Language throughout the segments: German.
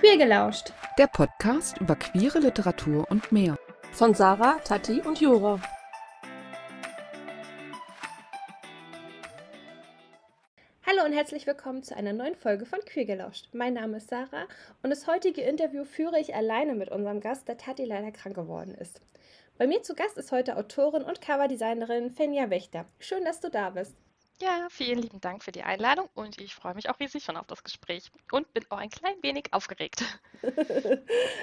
Queer gelauscht. Der Podcast über queere Literatur und mehr. Von Sarah, Tati und Jura. Hallo und herzlich willkommen zu einer neuen Folge von Queer gelauscht. Mein Name ist Sarah und das heutige Interview führe ich alleine mit unserem Gast, der Tati leider krank geworden ist. Bei mir zu Gast ist heute Autorin und Coverdesignerin Fenja Wächter. Schön, dass du da bist. Ja, vielen lieben Dank für die Einladung und ich freue mich auch riesig schon auf das Gespräch und bin auch ein klein wenig aufgeregt.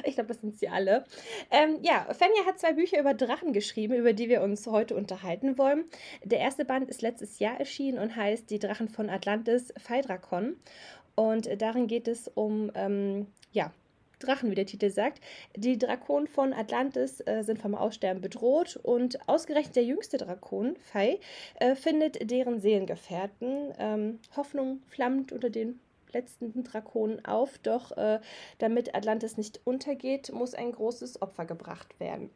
ich glaube, das sind sie alle. Ähm, ja, Fenja hat zwei Bücher über Drachen geschrieben, über die wir uns heute unterhalten wollen. Der erste Band ist letztes Jahr erschienen und heißt Die Drachen von Atlantis, Phaedrakon. Und darin geht es um ähm, ja, Drachen, wie der Titel sagt. Die Drakonen von Atlantis äh, sind vom Aussterben bedroht und ausgerechnet der jüngste Drakon, Fei, äh, findet deren Seelengefährten. Ähm, Hoffnung flammt unter den letzten Drakonen auf, doch äh, damit Atlantis nicht untergeht, muss ein großes Opfer gebracht werden.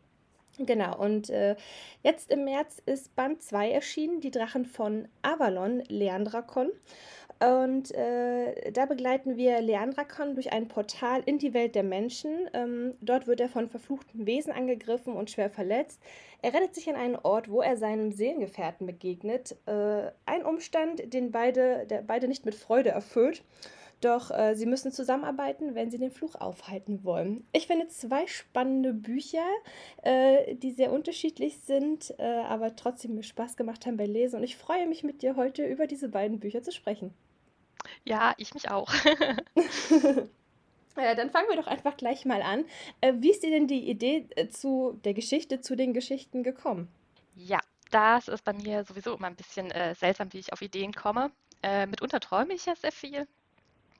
Genau, und äh, jetzt im März ist Band 2 erschienen, die Drachen von Avalon, Leandrakon. Und äh, da begleiten wir Leandrakon durch ein Portal in die Welt der Menschen. Ähm, dort wird er von verfluchten Wesen angegriffen und schwer verletzt. Er rettet sich an einen Ort, wo er seinem Seelengefährten begegnet. Äh, ein Umstand, den beide, der beide nicht mit Freude erfüllt. Doch äh, sie müssen zusammenarbeiten, wenn sie den Fluch aufhalten wollen. Ich finde zwei spannende Bücher, äh, die sehr unterschiedlich sind, äh, aber trotzdem mir Spaß gemacht haben bei Lesen. Und ich freue mich mit dir heute über diese beiden Bücher zu sprechen. Ja, ich mich auch. Ja, dann fangen wir doch einfach gleich mal an. Äh, wie ist dir denn die Idee äh, zu der Geschichte, zu den Geschichten gekommen? Ja, das ist bei mir sowieso immer ein bisschen äh, seltsam, wie ich auf Ideen komme. Äh, mitunter träume ich ja sehr viel.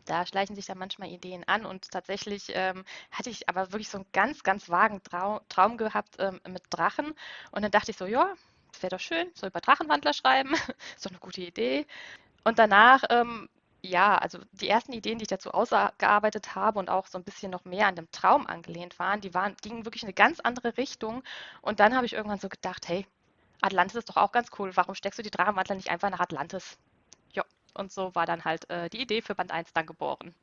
Da schleichen sich dann manchmal Ideen an und tatsächlich ähm, hatte ich aber wirklich so einen ganz, ganz vagen Trau Traum gehabt ähm, mit Drachen. Und dann dachte ich so, ja, das wäre doch schön, so über Drachenwandler schreiben, so eine gute Idee. Und danach ähm, ja, also die ersten Ideen, die ich dazu ausgearbeitet habe und auch so ein bisschen noch mehr an dem Traum angelehnt waren, die waren, gingen wirklich in eine ganz andere Richtung. Und dann habe ich irgendwann so gedacht, hey, Atlantis ist doch auch ganz cool. Warum steckst du die Drachenwandler nicht einfach nach Atlantis? Ja, und so war dann halt äh, die Idee für Band 1 dann geboren.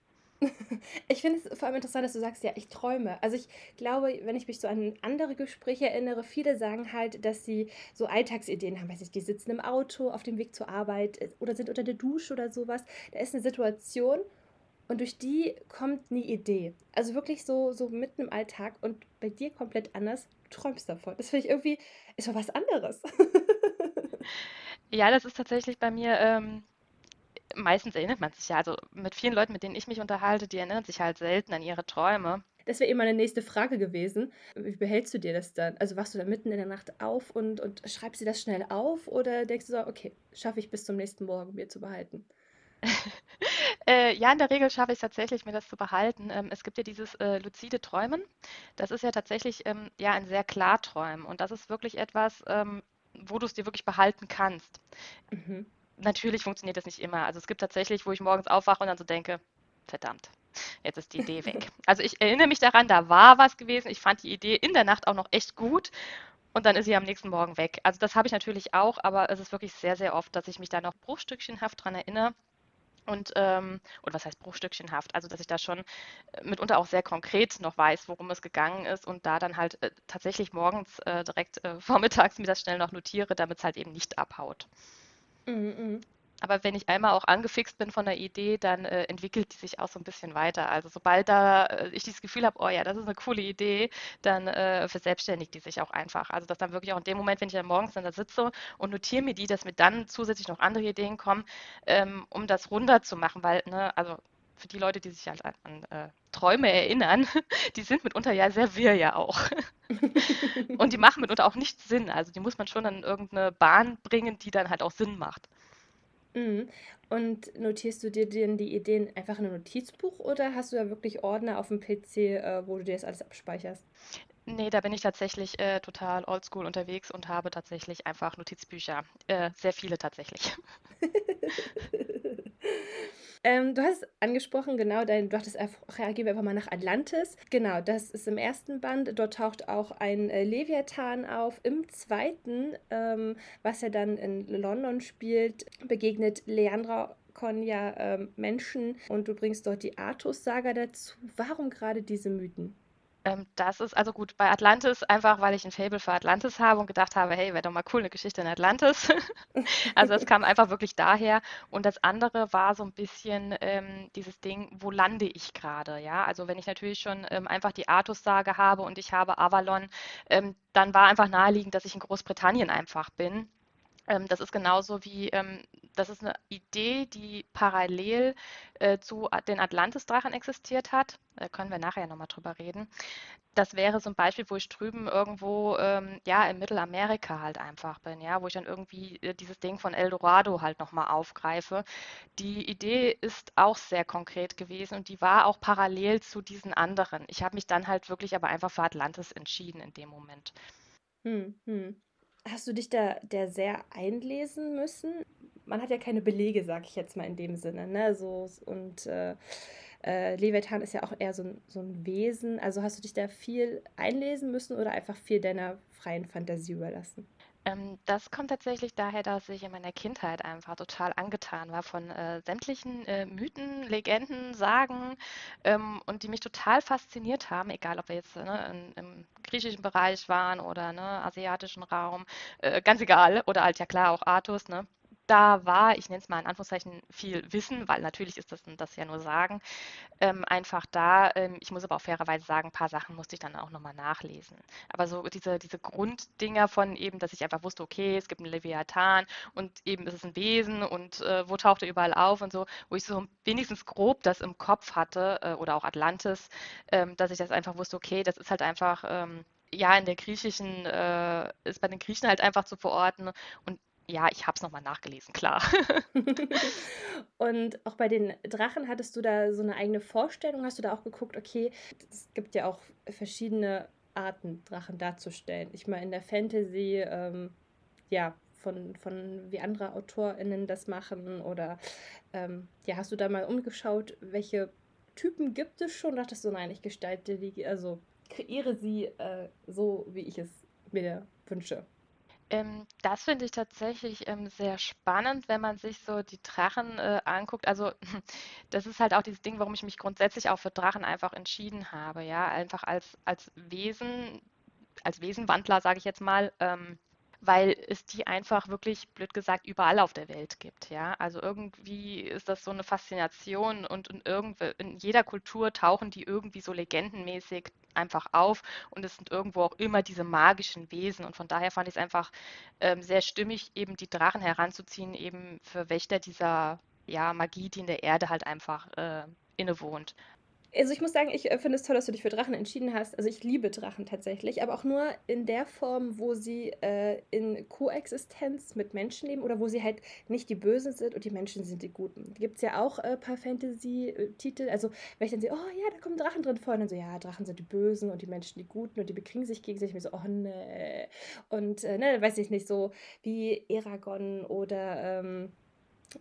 Ich finde es vor allem interessant, dass du sagst, ja, ich träume. Also ich glaube, wenn ich mich so an andere Gespräche erinnere, viele sagen halt, dass sie so Alltagsideen haben. Weiß ich, die sitzen im Auto auf dem Weg zur Arbeit äh, oder sind unter der Dusche oder sowas. Da ist eine Situation und durch die kommt eine Idee. Also wirklich so, so mitten im Alltag und bei dir komplett anders. Du träumst davon. Das finde ich irgendwie, ist doch was anderes. ja, das ist tatsächlich bei mir. Ähm meistens erinnert man sich ja, also mit vielen Leuten, mit denen ich mich unterhalte, die erinnern sich halt selten an ihre Träume. Das wäre eben meine nächste Frage gewesen. Wie behältst du dir das dann? Also wachst du da mitten in der Nacht auf und, und schreibst du das schnell auf oder denkst du so, okay, schaffe ich bis zum nächsten Morgen mir zu behalten? äh, ja, in der Regel schaffe ich es tatsächlich, mir das zu behalten. Ähm, es gibt ja dieses äh, luzide Träumen. Das ist ja tatsächlich ähm, ja ein sehr Klarträumen und das ist wirklich etwas, ähm, wo du es dir wirklich behalten kannst. Mhm natürlich funktioniert das nicht immer. Also es gibt tatsächlich, wo ich morgens aufwache und dann so denke, verdammt, jetzt ist die Idee weg. Also ich erinnere mich daran, da war was gewesen. Ich fand die Idee in der Nacht auch noch echt gut. Und dann ist sie am nächsten Morgen weg. Also das habe ich natürlich auch, aber es ist wirklich sehr, sehr oft, dass ich mich da noch bruchstückchenhaft dran erinnere. Und, ähm, oder was heißt bruchstückchenhaft? Also, dass ich da schon äh, mitunter auch sehr konkret noch weiß, worum es gegangen ist und da dann halt äh, tatsächlich morgens äh, direkt äh, vormittags mir das schnell noch notiere, damit es halt eben nicht abhaut. Mhm, mhm. Aber wenn ich einmal auch angefixt bin von der Idee, dann äh, entwickelt die sich auch so ein bisschen weiter. Also sobald da äh, ich dieses Gefühl habe, oh ja, das ist eine coole Idee, dann äh, verselbstständigt die sich auch einfach. Also dass dann wirklich auch in dem Moment, wenn ich dann morgens dann da sitze und notiere mir die, dass mir dann zusätzlich noch andere Ideen kommen, ähm, um das runterzumachen, weil, ne, also für die Leute, die sich halt an, an äh, Träume erinnern, die sind mitunter ja sehr wirr ja auch. und die machen mitunter auch nicht Sinn. Also die muss man schon in irgendeine Bahn bringen, die dann halt auch Sinn macht. Mhm. Und notierst du dir denn die Ideen einfach in ein Notizbuch oder hast du da wirklich Ordner auf dem PC, äh, wo du dir das alles abspeicherst? Nee, da bin ich tatsächlich äh, total oldschool unterwegs und habe tatsächlich einfach Notizbücher. Äh, sehr viele tatsächlich. Ähm, du hast angesprochen, genau, dein, du dachtest einfach, gehen wir einfach mal nach Atlantis. Genau, das ist im ersten Band. Dort taucht auch ein äh, Leviathan auf. Im zweiten, ähm, was er dann in London spielt, begegnet Leandra Con ja ähm, Menschen und du bringst dort die Artus-Saga dazu. Warum gerade diese Mythen? Ähm, das ist also gut bei Atlantis, einfach weil ich ein Faible für Atlantis habe und gedacht habe, hey, wäre doch mal cool, eine Geschichte in Atlantis. also es kam einfach wirklich daher. Und das andere war so ein bisschen ähm, dieses Ding, wo lande ich gerade? Ja, also wenn ich natürlich schon ähm, einfach die Artus-Sage habe und ich habe Avalon, ähm, dann war einfach naheliegend, dass ich in Großbritannien einfach bin. Ähm, das ist genauso wie, ähm, das ist eine Idee, die parallel äh, zu den Atlantis-Drachen existiert hat. Da können wir nachher nochmal drüber reden. Das wäre so ein Beispiel, wo ich drüben irgendwo, ähm, ja, in Mittelamerika halt einfach bin, ja, wo ich dann irgendwie äh, dieses Ding von Eldorado halt nochmal aufgreife. Die Idee ist auch sehr konkret gewesen und die war auch parallel zu diesen anderen. Ich habe mich dann halt wirklich aber einfach für Atlantis entschieden in dem Moment. Hm, hm. Hast du dich da der sehr einlesen müssen? Man hat ja keine Belege, sag ich jetzt mal in dem Sinne, ne? So, und äh, äh, Leviathan ist ja auch eher so ein, so ein Wesen. Also hast du dich da viel einlesen müssen oder einfach viel deiner freien Fantasie überlassen? Ähm, das kommt tatsächlich daher, dass ich in meiner Kindheit einfach total angetan war von äh, sämtlichen äh, Mythen, Legenden, Sagen ähm, und die mich total fasziniert haben, egal ob wir jetzt ne, in, im griechischen Bereich waren oder ne, asiatischen Raum, äh, ganz egal, oder halt ja klar auch Artus, ne? Da war, ich nenne es mal in Anführungszeichen, viel Wissen, weil natürlich ist das, das ja nur Sagen, ähm, einfach da. Ähm, ich muss aber auch fairerweise sagen, ein paar Sachen musste ich dann auch nochmal nachlesen. Aber so diese, diese Grunddinger von eben, dass ich einfach wusste, okay, es gibt einen Leviathan und eben ist es ein Wesen und äh, wo taucht er überall auf und so, wo ich so wenigstens grob das im Kopf hatte äh, oder auch Atlantis, ähm, dass ich das einfach wusste, okay, das ist halt einfach ähm, ja, in der griechischen, äh, ist bei den Griechen halt einfach zu verorten. Und ja, ich habe es nochmal nachgelesen, klar. Und auch bei den Drachen hattest du da so eine eigene Vorstellung? Hast du da auch geguckt, okay, es gibt ja auch verschiedene Arten, Drachen darzustellen. Ich meine, in der Fantasy, ähm, ja, von, von wie andere AutorInnen das machen oder ähm, ja, hast du da mal umgeschaut, welche Typen gibt es schon? Dachtest du, nein, ich gestalte die, also kreiere sie äh, so, wie ich es mir wünsche. Ähm, das finde ich tatsächlich ähm, sehr spannend, wenn man sich so die Drachen äh, anguckt. Also das ist halt auch dieses Ding, warum ich mich grundsätzlich auch für Drachen einfach entschieden habe. Ja, einfach als, als Wesen, als Wesenwandler, sage ich jetzt mal. Ähm, weil es die einfach wirklich, blöd gesagt, überall auf der Welt gibt. Ja? Also irgendwie ist das so eine Faszination und in, in jeder Kultur tauchen die irgendwie so legendenmäßig einfach auf und es sind irgendwo auch immer diese magischen Wesen und von daher fand ich es einfach ähm, sehr stimmig, eben die Drachen heranzuziehen, eben für Wächter dieser ja, Magie, die in der Erde halt einfach äh, innewohnt. Also ich muss sagen, ich äh, finde es toll, dass du dich für Drachen entschieden hast. Also ich liebe Drachen tatsächlich, aber auch nur in der Form, wo sie äh, in Koexistenz mit Menschen leben oder wo sie halt nicht die Bösen sind und die Menschen sind die Guten. Gibt es ja auch ein äh, paar Fantasy-Titel. Also wenn ich dann sehe, oh ja, da kommen Drachen drin vor, und dann so, ja, Drachen sind die Bösen und die Menschen die Guten und die bekriegen sich gegenseitig. Ich so, oh ne. Und äh, ne, weiß ich nicht, so wie Eragon oder ähm,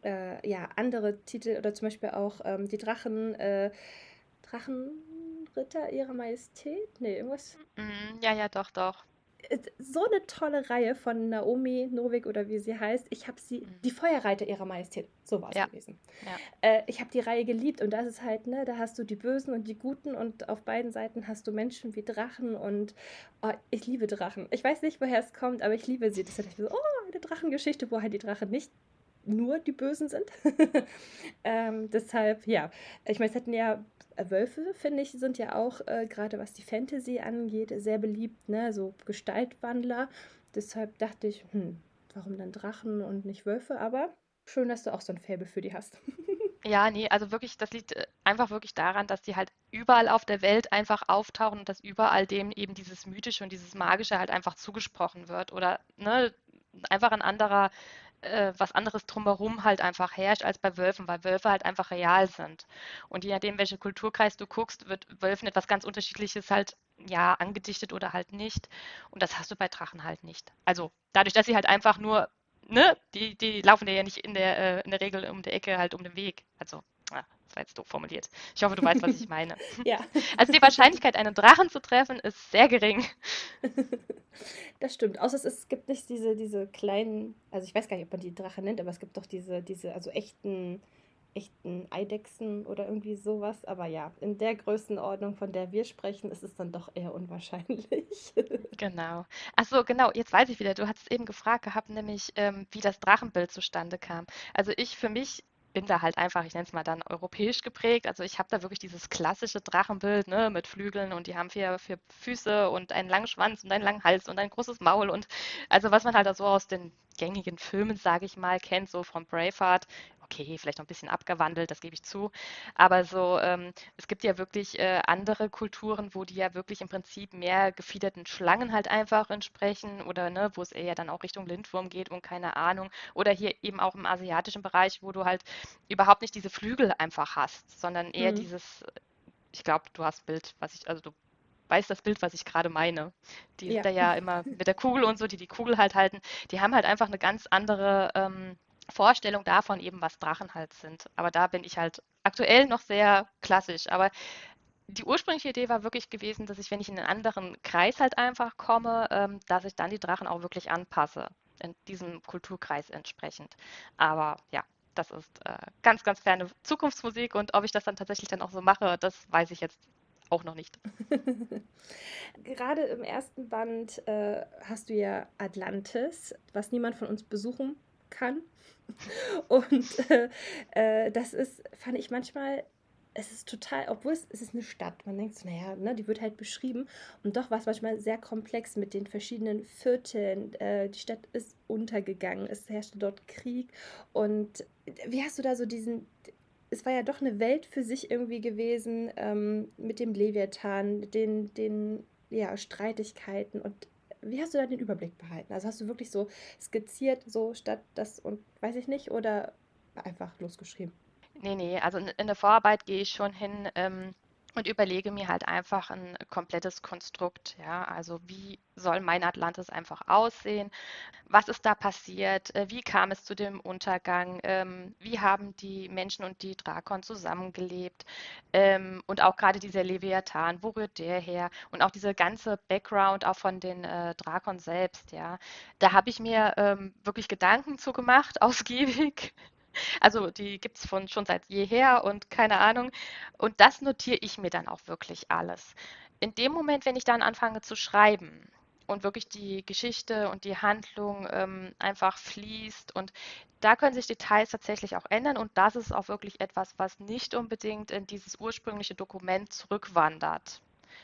äh, ja, andere Titel oder zum Beispiel auch ähm, die Drachen äh, Drachenritter ihrer Majestät? Nee, irgendwas. Mm, ja, ja, doch, doch. So eine tolle Reihe von Naomi Novik oder wie sie heißt. Ich habe sie, mhm. die Feuerreiter ihrer Majestät, so war es ja. gewesen. Ja. Äh, ich habe die Reihe geliebt und das ist halt, ne, da hast du die Bösen und die Guten und auf beiden Seiten hast du Menschen wie Drachen und oh, ich liebe Drachen. Ich weiß nicht, woher es kommt, aber ich liebe sie. Das ist so, oh, eine Drachengeschichte, wo halt die Drachen nicht nur die Bösen sind. ähm, deshalb, ja, ich meine, es hätten ja äh, Wölfe, finde ich, sind ja auch, äh, gerade was die Fantasy angeht, sehr beliebt, ne? So Gestaltwandler. Deshalb dachte ich, hm, warum dann Drachen und nicht Wölfe? Aber schön, dass du auch so ein Faible für die hast. Ja, nee, also wirklich, das liegt äh, einfach wirklich daran, dass die halt überall auf der Welt einfach auftauchen und dass überall dem eben dieses Mythische und dieses Magische halt einfach zugesprochen wird oder ne, einfach ein anderer äh, was anderes drumherum halt einfach herrscht als bei Wölfen, weil Wölfe halt einfach real sind. Und je nachdem, welche Kulturkreis du guckst, wird Wölfen etwas ganz Unterschiedliches halt ja angedichtet oder halt nicht. Und das hast du bei Drachen halt nicht. Also dadurch, dass sie halt einfach nur, ne, die, die laufen ja nicht in der, äh, in der Regel um die Ecke halt um den Weg. Also das war jetzt doof formuliert. Ich hoffe, du weißt, was ich meine. ja. Also die Wahrscheinlichkeit, einen Drachen zu treffen, ist sehr gering. Das stimmt. Außer es, es gibt nicht diese, diese kleinen, also ich weiß gar nicht, ob man die Drache nennt, aber es gibt doch diese, diese, also echten echten Eidechsen oder irgendwie sowas. Aber ja, in der Größenordnung, von der wir sprechen, ist es dann doch eher unwahrscheinlich. Genau. Ach so, genau, jetzt weiß ich wieder. Du hattest eben gefragt gehabt, nämlich ähm, wie das Drachenbild zustande kam. Also ich für mich bin da halt einfach, ich nenne es mal dann europäisch geprägt. Also ich habe da wirklich dieses klassische Drachenbild ne, mit Flügeln und die haben vier, vier Füße und einen langen Schwanz und einen langen Hals und ein großes Maul und also was man halt da so aus den gängigen Filmen, sage ich mal, kennt, so von Braveheart, okay, vielleicht noch ein bisschen abgewandelt, das gebe ich zu. Aber so, ähm, es gibt ja wirklich äh, andere Kulturen, wo die ja wirklich im Prinzip mehr gefiederten Schlangen halt einfach entsprechen oder ne, wo es eher dann auch Richtung Lindwurm geht und keine Ahnung. Oder hier eben auch im asiatischen Bereich, wo du halt überhaupt nicht diese Flügel einfach hast, sondern eher mhm. dieses, ich glaube, du hast Bild, was ich, also du weißt das Bild, was ich gerade meine. Die ja. sind da ja immer mit der Kugel und so, die die Kugel halt halten, die haben halt einfach eine ganz andere ähm, Vorstellung davon eben, was Drachen halt sind. Aber da bin ich halt aktuell noch sehr klassisch. Aber die ursprüngliche Idee war wirklich gewesen, dass ich, wenn ich in einen anderen Kreis halt einfach komme, ähm, dass ich dann die Drachen auch wirklich anpasse, in diesem Kulturkreis entsprechend. Aber ja, das ist äh, ganz, ganz ferne Zukunftsmusik und ob ich das dann tatsächlich dann auch so mache, das weiß ich jetzt auch noch nicht. Gerade im ersten Band äh, hast du ja Atlantis, was niemand von uns besuchen kann. Und äh, äh, das ist, fand ich manchmal, es ist total, obwohl es, es ist eine Stadt, man denkt so, naja, ne, die wird halt beschrieben. Und doch war es manchmal sehr komplex mit den verschiedenen Vierteln. Äh, die Stadt ist untergegangen, es herrschte dort Krieg. Und wie hast du da so diesen, es war ja doch eine Welt für sich irgendwie gewesen ähm, mit dem Leviathan, den, den ja, Streitigkeiten und wie hast du da den Überblick behalten? Also hast du wirklich so skizziert, so statt das und weiß ich nicht, oder einfach losgeschrieben? Nee, nee, also in der Vorarbeit gehe ich schon hin, ähm, und überlege mir halt einfach ein komplettes Konstrukt. Ja, also wie soll mein Atlantis einfach aussehen? Was ist da passiert? Äh, wie kam es zu dem Untergang? Ähm, wie haben die Menschen und die Drakon zusammengelebt? Ähm, und auch gerade dieser Leviathan, wo rührt der her? Und auch diese ganze Background auch von den äh, Drakon selbst. Ja, da habe ich mir ähm, wirklich Gedanken zu gemacht, ausgiebig. Also die gibt es schon seit jeher und keine Ahnung. Und das notiere ich mir dann auch wirklich alles. In dem Moment, wenn ich dann anfange zu schreiben und wirklich die Geschichte und die Handlung ähm, einfach fließt und da können sich Details tatsächlich auch ändern und das ist auch wirklich etwas, was nicht unbedingt in dieses ursprüngliche Dokument zurückwandert.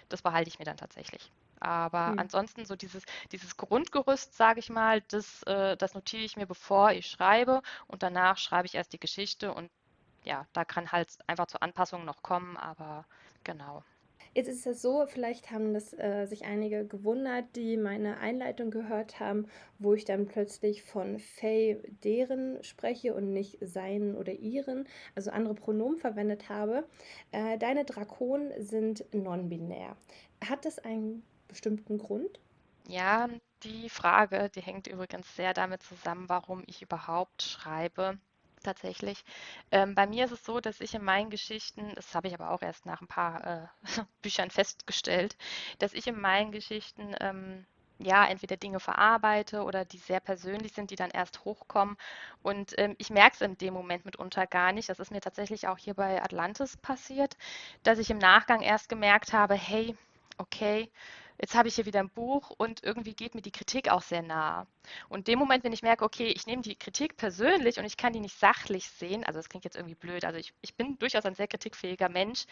Das behalte ich mir dann tatsächlich. Aber hm. ansonsten so dieses, dieses Grundgerüst, sage ich mal, das, äh, das notiere ich mir, bevor ich schreibe und danach schreibe ich erst die Geschichte und ja, da kann halt einfach zur Anpassung noch kommen, aber genau. Jetzt ist es so, vielleicht haben das äh, sich einige gewundert, die meine Einleitung gehört haben, wo ich dann plötzlich von Fay deren spreche und nicht seinen oder ihren, also andere Pronomen verwendet habe. Äh, deine Drakonen sind non-binär. Hat das einen bestimmten Grund? Ja, die Frage, die hängt übrigens sehr damit zusammen, warum ich überhaupt schreibe. Tatsächlich. Ähm, bei mir ist es so, dass ich in meinen Geschichten, das habe ich aber auch erst nach ein paar äh, Büchern festgestellt, dass ich in meinen Geschichten ähm, ja, entweder Dinge verarbeite oder die sehr persönlich sind, die dann erst hochkommen. Und ähm, ich merke es in dem Moment mitunter gar nicht. Das ist mir tatsächlich auch hier bei Atlantis passiert, dass ich im Nachgang erst gemerkt habe, hey, okay, jetzt habe ich hier wieder ein Buch und irgendwie geht mir die Kritik auch sehr nah. Und dem Moment, wenn ich merke, okay, ich nehme die Kritik persönlich und ich kann die nicht sachlich sehen, also das klingt jetzt irgendwie blöd, also ich, ich bin durchaus ein sehr kritikfähiger Mensch,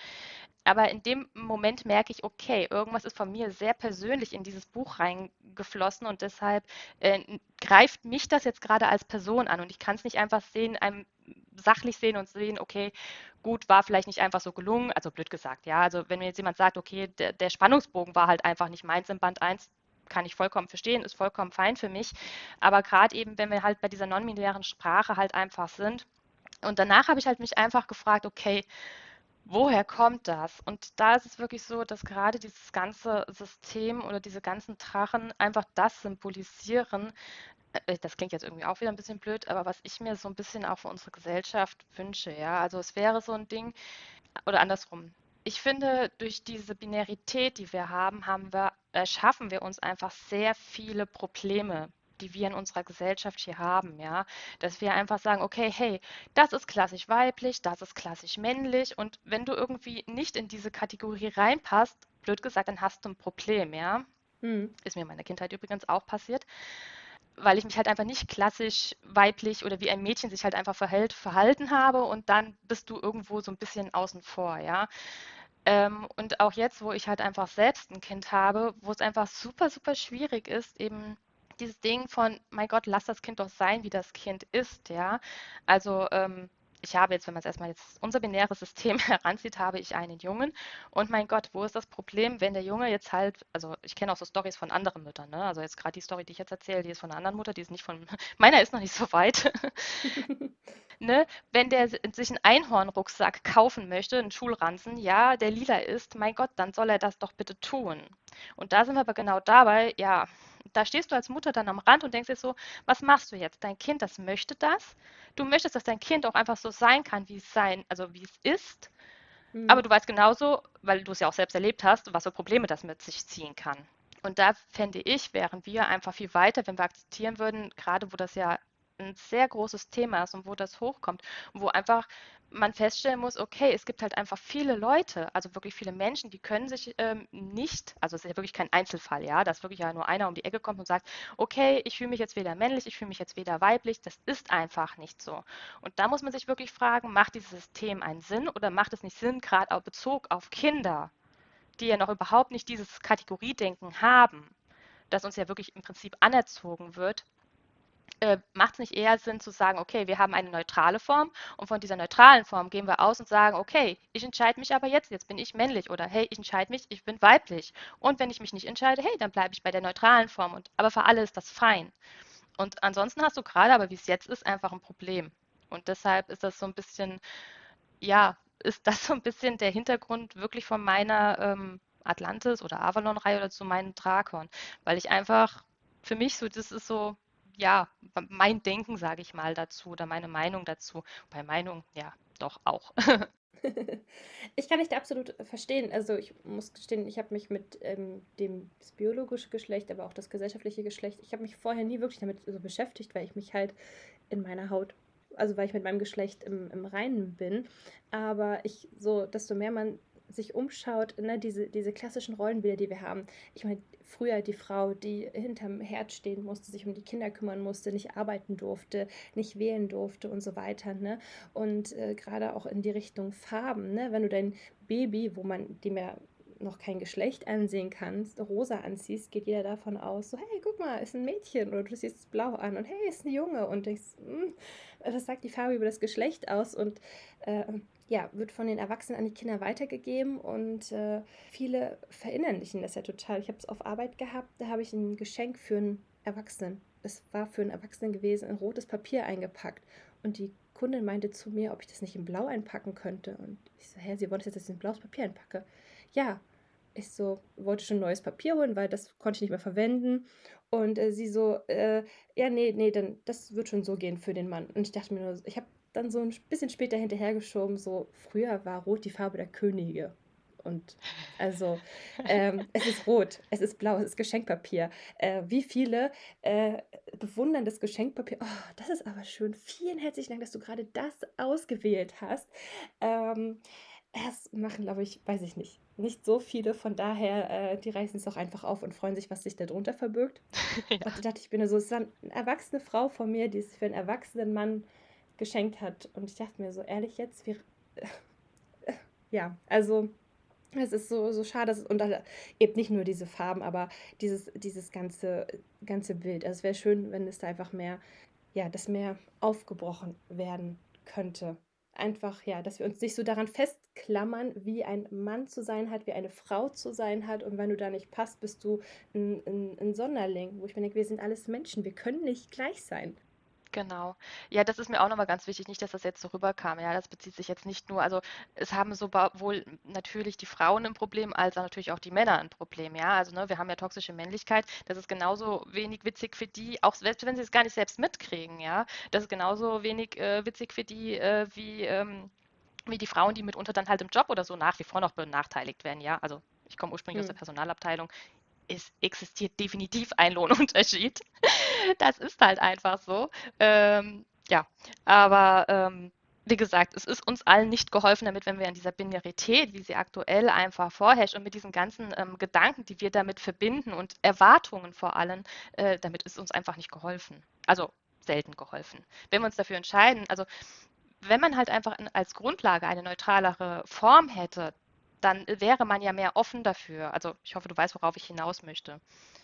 aber in dem Moment merke ich, okay, irgendwas ist von mir sehr persönlich in dieses Buch reingeflossen und deshalb äh, greift mich das jetzt gerade als Person an und ich kann es nicht einfach sehen, einem sachlich sehen und sehen, okay, gut, war vielleicht nicht einfach so gelungen, also blöd gesagt, ja, also wenn mir jetzt jemand sagt, okay, der, der Spannungsbogen war halt einfach nicht meins im Band 1, kann ich vollkommen verstehen, ist vollkommen fein für mich, aber gerade eben, wenn wir halt bei dieser non-binären Sprache halt einfach sind. Und danach habe ich halt mich einfach gefragt, okay, woher kommt das? Und da ist es wirklich so, dass gerade dieses ganze System oder diese ganzen Drachen einfach das symbolisieren, das klingt jetzt irgendwie auch wieder ein bisschen blöd, aber was ich mir so ein bisschen auch für unsere Gesellschaft wünsche, ja, also es wäre so ein Ding, oder andersrum. Ich finde, durch diese Binarität, die wir haben, haben wir, erschaffen wir uns einfach sehr viele Probleme die wir in unserer Gesellschaft hier haben, ja, dass wir einfach sagen, okay, hey, das ist klassisch weiblich, das ist klassisch männlich und wenn du irgendwie nicht in diese Kategorie reinpasst, blöd gesagt, dann hast du ein Problem, ja. Hm. Ist mir in meiner Kindheit übrigens auch passiert weil ich mich halt einfach nicht klassisch weiblich oder wie ein Mädchen sich halt einfach verhält, verhalten habe und dann bist du irgendwo so ein bisschen außen vor, ja. Ähm, und auch jetzt, wo ich halt einfach selbst ein Kind habe, wo es einfach super, super schwierig ist, eben dieses Ding von, mein Gott, lass das Kind doch sein, wie das Kind ist, ja. Also ähm, ich habe jetzt, wenn man es erstmal jetzt unser binäres System heranzieht, habe ich einen Jungen. Und mein Gott, wo ist das Problem, wenn der Junge jetzt halt, also ich kenne auch so Stories von anderen Müttern, ne? Also jetzt gerade die Story, die ich jetzt erzähle, die ist von einer anderen Mutter, die ist nicht von, meiner ist noch nicht so weit. ne? Wenn der sich einen Einhornrucksack kaufen möchte, einen Schulranzen, ja, der lila ist, mein Gott, dann soll er das doch bitte tun. Und da sind wir aber genau dabei, ja, da stehst du als Mutter dann am Rand und denkst dir so, was machst du jetzt? Dein Kind, das möchte das. Du möchtest, dass dein Kind auch einfach so sein kann, wie es sein, also wie es ist. Mhm. Aber du weißt genauso, weil du es ja auch selbst erlebt hast, was für Probleme das mit sich ziehen kann. Und da fände ich, wären wir einfach viel weiter, wenn wir akzeptieren würden, gerade wo das ja ein sehr großes Thema ist und wo das hochkommt, wo einfach man feststellen muss, okay, es gibt halt einfach viele Leute, also wirklich viele Menschen, die können sich ähm, nicht, also es ist ja wirklich kein Einzelfall, ja, dass wirklich ja nur einer um die Ecke kommt und sagt, okay, ich fühle mich jetzt weder männlich, ich fühle mich jetzt weder weiblich, das ist einfach nicht so. Und da muss man sich wirklich fragen, macht dieses System einen Sinn oder macht es nicht Sinn, gerade auch Bezug auf Kinder, die ja noch überhaupt nicht dieses Kategoriedenken haben, das uns ja wirklich im Prinzip anerzogen wird, äh, macht es nicht eher Sinn zu sagen, okay, wir haben eine neutrale Form und von dieser neutralen Form gehen wir aus und sagen, okay, ich entscheide mich aber jetzt, jetzt bin ich männlich oder hey, ich entscheide mich, ich bin weiblich. Und wenn ich mich nicht entscheide, hey, dann bleibe ich bei der neutralen Form. Und, aber für alle ist das fein. Und ansonsten hast du gerade, aber wie es jetzt ist, einfach ein Problem. Und deshalb ist das so ein bisschen, ja, ist das so ein bisschen der Hintergrund wirklich von meiner ähm, Atlantis oder Avalon-Reihe oder zu meinen Drakon. Weil ich einfach, für mich so, das ist so, ja, mein Denken, sage ich mal, dazu oder meine Meinung dazu. Bei Meinung, ja, doch auch. ich kann dich da absolut verstehen. Also ich muss gestehen, ich habe mich mit ähm, dem biologischen Geschlecht, aber auch das gesellschaftliche Geschlecht, ich habe mich vorher nie wirklich damit so beschäftigt, weil ich mich halt in meiner Haut, also weil ich mit meinem Geschlecht im, im Reinen bin. Aber ich so, desto mehr man sich umschaut, ne, diese, diese klassischen Rollenbilder, die wir haben. Ich meine, früher die Frau, die hinterm Herd stehen musste, sich um die Kinder kümmern musste, nicht arbeiten durfte, nicht wählen durfte und so weiter. Ne? Und äh, gerade auch in die Richtung Farben, ne? wenn du dein Baby, wo man dem ja noch kein Geschlecht ansehen kannst, rosa anziehst, geht jeder davon aus, so, hey, guck mal, ist ein Mädchen oder du siehst blau an und hey, ist ein Junge und denkst, hm, was sagt die Farbe über das Geschlecht aus und äh, ja, wird von den Erwachsenen an die Kinder weitergegeben und äh, viele verinnerlichen das ja total. Ich habe es auf Arbeit gehabt, da habe ich ein Geschenk für einen Erwachsenen. Es war für einen Erwachsenen gewesen, in rotes Papier eingepackt. Und die Kundin meinte zu mir, ob ich das nicht in Blau einpacken könnte. Und ich so, hä, sie wollte jetzt, dass ich in blaues Papier einpacke. Ja, ich so, wollte schon neues Papier holen, weil das konnte ich nicht mehr verwenden. Und äh, sie so, äh, ja, nee, nee, dann das wird schon so gehen für den Mann. Und ich dachte mir nur, ich habe dann so ein bisschen später hinterhergeschoben, so früher war rot die Farbe der Könige. Und also, ähm, es ist rot, es ist blau, es ist Geschenkpapier. Äh, wie viele äh, bewundern das Geschenkpapier? Oh, das ist aber schön. Vielen herzlichen Dank, dass du gerade das ausgewählt hast. Ähm, das machen, glaube ich, weiß ich nicht, nicht so viele. Von daher, äh, die reißen es auch einfach auf und freuen sich, was sich darunter verbirgt. ja. Und ich dachte, ich bin so, es ist eine erwachsene Frau von mir, die es für einen erwachsenen Mann geschenkt hat. Und ich dachte mir so, ehrlich jetzt, wir, ja, also es ist so, so schade, dass es, und eben nicht nur diese Farben, aber dieses, dieses ganze, ganze Bild. Also es wäre schön, wenn es da einfach mehr, ja, das mehr aufgebrochen werden könnte. Einfach, ja, dass wir uns nicht so daran festklammern, wie ein Mann zu sein hat, wie eine Frau zu sein hat. Und wenn du da nicht passt, bist du ein, ein, ein Sonderling, wo ich mir denke, wir sind alles Menschen, wir können nicht gleich sein. Genau. Ja, das ist mir auch nochmal ganz wichtig, nicht, dass das jetzt so rüberkam. Ja, das bezieht sich jetzt nicht nur, also es haben sowohl natürlich die Frauen ein Problem, als auch natürlich auch die Männer ein Problem. Ja, also ne, wir haben ja toxische Männlichkeit. Das ist genauso wenig witzig für die, auch selbst wenn sie es gar nicht selbst mitkriegen. Ja, das ist genauso wenig äh, witzig für die äh, wie ähm, wie die Frauen, die mitunter dann halt im Job oder so nach wie vor noch benachteiligt werden. Ja, also ich komme ursprünglich hm. aus der Personalabteilung es existiert definitiv ein Lohnunterschied. Das ist halt einfach so. Ähm, ja, aber ähm, wie gesagt, es ist uns allen nicht geholfen damit, wenn wir in dieser Binarität, wie sie aktuell einfach vorherrscht und mit diesen ganzen ähm, Gedanken, die wir damit verbinden und Erwartungen vor allem, äh, damit ist uns einfach nicht geholfen. Also selten geholfen. Wenn wir uns dafür entscheiden, also wenn man halt einfach als Grundlage eine neutralere Form hätte, dann wäre man ja mehr offen dafür. Also ich hoffe, du weißt, worauf ich hinaus möchte.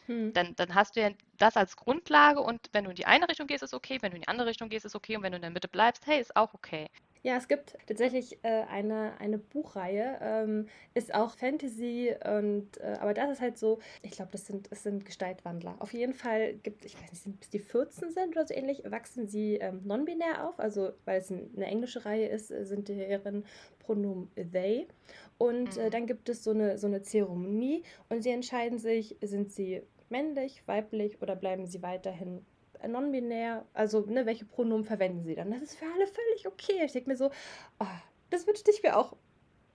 Hm. Dann, dann hast du ja das als Grundlage und wenn du in die eine Richtung gehst, ist okay, wenn du in die andere Richtung gehst, ist okay und wenn du in der Mitte bleibst, hey, ist auch okay. Ja, es gibt tatsächlich äh, eine, eine Buchreihe, ähm, ist auch Fantasy und äh, aber das ist halt so, ich glaube, das sind, das sind Gestaltwandler. Auf jeden Fall gibt, ich weiß nicht, bis die 14 sind oder so ähnlich, wachsen sie ähm, non-binär auf, also weil es eine englische Reihe ist, sind deren Pronomen they. Und äh, mhm. dann gibt es so eine, so eine Zeremonie und sie entscheiden sich, sind sie männlich, weiblich oder bleiben sie weiterhin non-binär, also ne, welche Pronomen verwenden sie dann? Das ist für alle völlig okay. Ich denke mir so, oh, das wünschte ich mir auch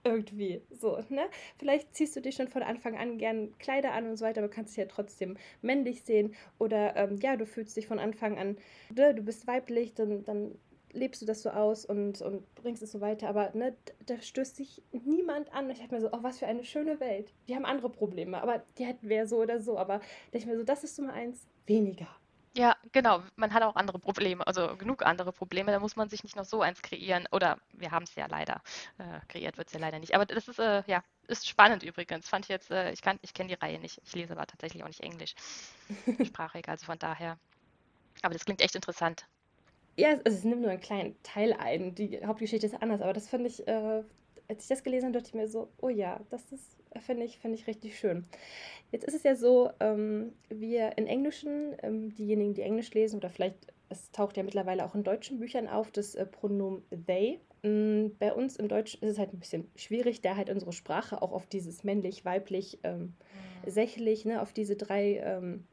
irgendwie so, ne? Vielleicht ziehst du dich schon von Anfang an gern Kleider an und so weiter, aber kannst dich ja trotzdem männlich sehen. Oder ähm, ja, du fühlst dich von Anfang an, ne, du bist weiblich, dann, dann lebst du das so aus und, und bringst es so weiter. Aber ne, da stößt sich niemand an. Ich dachte mir so, oh, was für eine schöne Welt. Die haben andere Probleme, aber die hätten wir so oder so. Aber da ich mir so, das ist mal eins weniger. Ja, genau. Man hat auch andere Probleme, also genug andere Probleme. Da muss man sich nicht noch so eins kreieren. Oder wir haben es ja leider. Äh, kreiert wird es ja leider nicht. Aber das ist, äh, ja, ist spannend übrigens. Fand ich jetzt, äh, ich, ich kenne die Reihe nicht. Ich lese aber tatsächlich auch nicht Englisch. Sprachig, also von daher. Aber das klingt echt interessant. Ja, es, es nimmt nur einen kleinen Teil ein. Die Hauptgeschichte ist anders, aber das finde ich, äh, als ich das gelesen habe, dachte ich mir so, oh ja, das ist finde ich, find ich richtig schön. Jetzt ist es ja so, ähm, wir in Englischen, ähm, diejenigen, die Englisch lesen, oder vielleicht, es taucht ja mittlerweile auch in deutschen Büchern auf, das äh, Pronomen they. Ähm, bei uns im Deutschen ist es halt ein bisschen schwierig, da halt unsere Sprache auch auf dieses männlich, weiblich, ähm, mhm. sächlich, ne, auf diese drei ähm,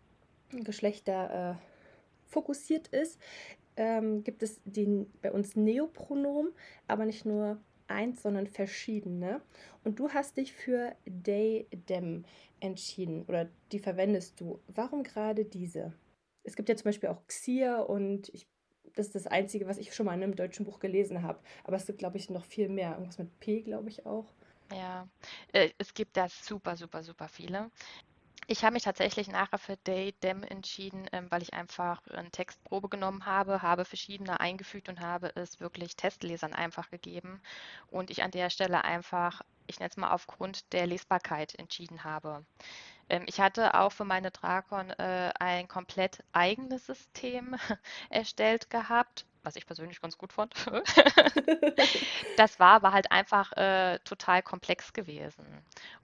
Geschlechter äh, fokussiert ist. Ähm, gibt es den, bei uns Neopronomen, aber nicht nur eins, sondern verschiedene. Und du hast dich für they, them entschieden oder die verwendest du. Warum gerade diese? Es gibt ja zum Beispiel auch Xia und ich, das ist das Einzige, was ich schon mal in einem deutschen Buch gelesen habe. Aber es gibt, glaube ich, noch viel mehr. Irgendwas mit P, glaube ich auch. Ja, äh, es gibt da super, super, super viele. Ich habe mich tatsächlich nachher für Day Dem entschieden, ähm, weil ich einfach eine Textprobe genommen habe, habe verschiedene eingefügt und habe es wirklich Testlesern einfach gegeben und ich an der Stelle einfach, ich nenne es mal aufgrund der Lesbarkeit entschieden habe. Ähm, ich hatte auch für meine Drakon äh, ein komplett eigenes System erstellt gehabt was ich persönlich ganz gut fand. das war aber halt einfach äh, total komplex gewesen.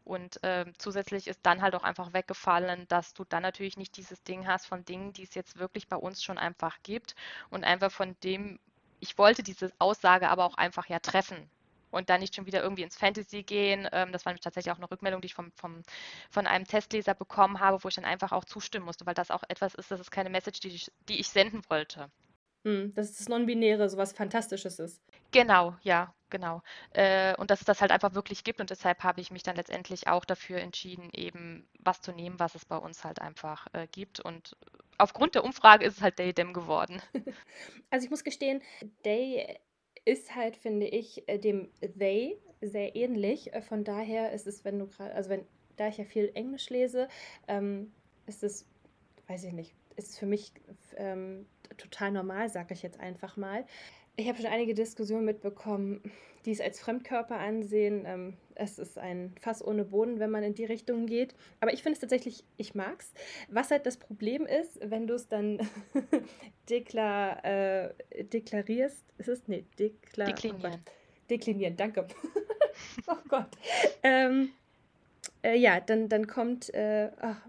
Und äh, zusätzlich ist dann halt auch einfach weggefallen, dass du dann natürlich nicht dieses Ding hast von Dingen, die es jetzt wirklich bei uns schon einfach gibt und einfach von dem, ich wollte diese Aussage aber auch einfach ja treffen und dann nicht schon wieder irgendwie ins Fantasy gehen. Ähm, das war tatsächlich auch eine Rückmeldung, die ich vom, vom, von einem Testleser bekommen habe, wo ich dann einfach auch zustimmen musste, weil das auch etwas ist, das ist keine Message, die ich, die ich senden wollte. Hm, dass das Non-Binäre so was Fantastisches ist. Genau, ja, genau. Äh, und dass es das halt einfach wirklich gibt und deshalb habe ich mich dann letztendlich auch dafür entschieden, eben was zu nehmen, was es bei uns halt einfach äh, gibt. Und aufgrund der Umfrage ist es halt Day-Dem geworden. Also ich muss gestehen, Day ist halt, finde ich, äh, dem They sehr ähnlich. Äh, von daher ist es, wenn du gerade, also wenn, da ich ja viel Englisch lese, ähm, ist es, weiß ich nicht, ist es für mich ähm, total normal, sage ich jetzt einfach mal. Ich habe schon einige Diskussionen mitbekommen, die es als Fremdkörper ansehen. Ähm, es ist ein Fass ohne Boden, wenn man in die Richtung geht. Aber ich finde es tatsächlich, ich mag es. Was halt das Problem ist, wenn du es dann deklar, äh, deklarierst, ist es? Nee, deklar, deklinieren. Oh deklinieren, danke. oh Gott. Ähm, äh, ja, dann, dann kommt, äh, ach,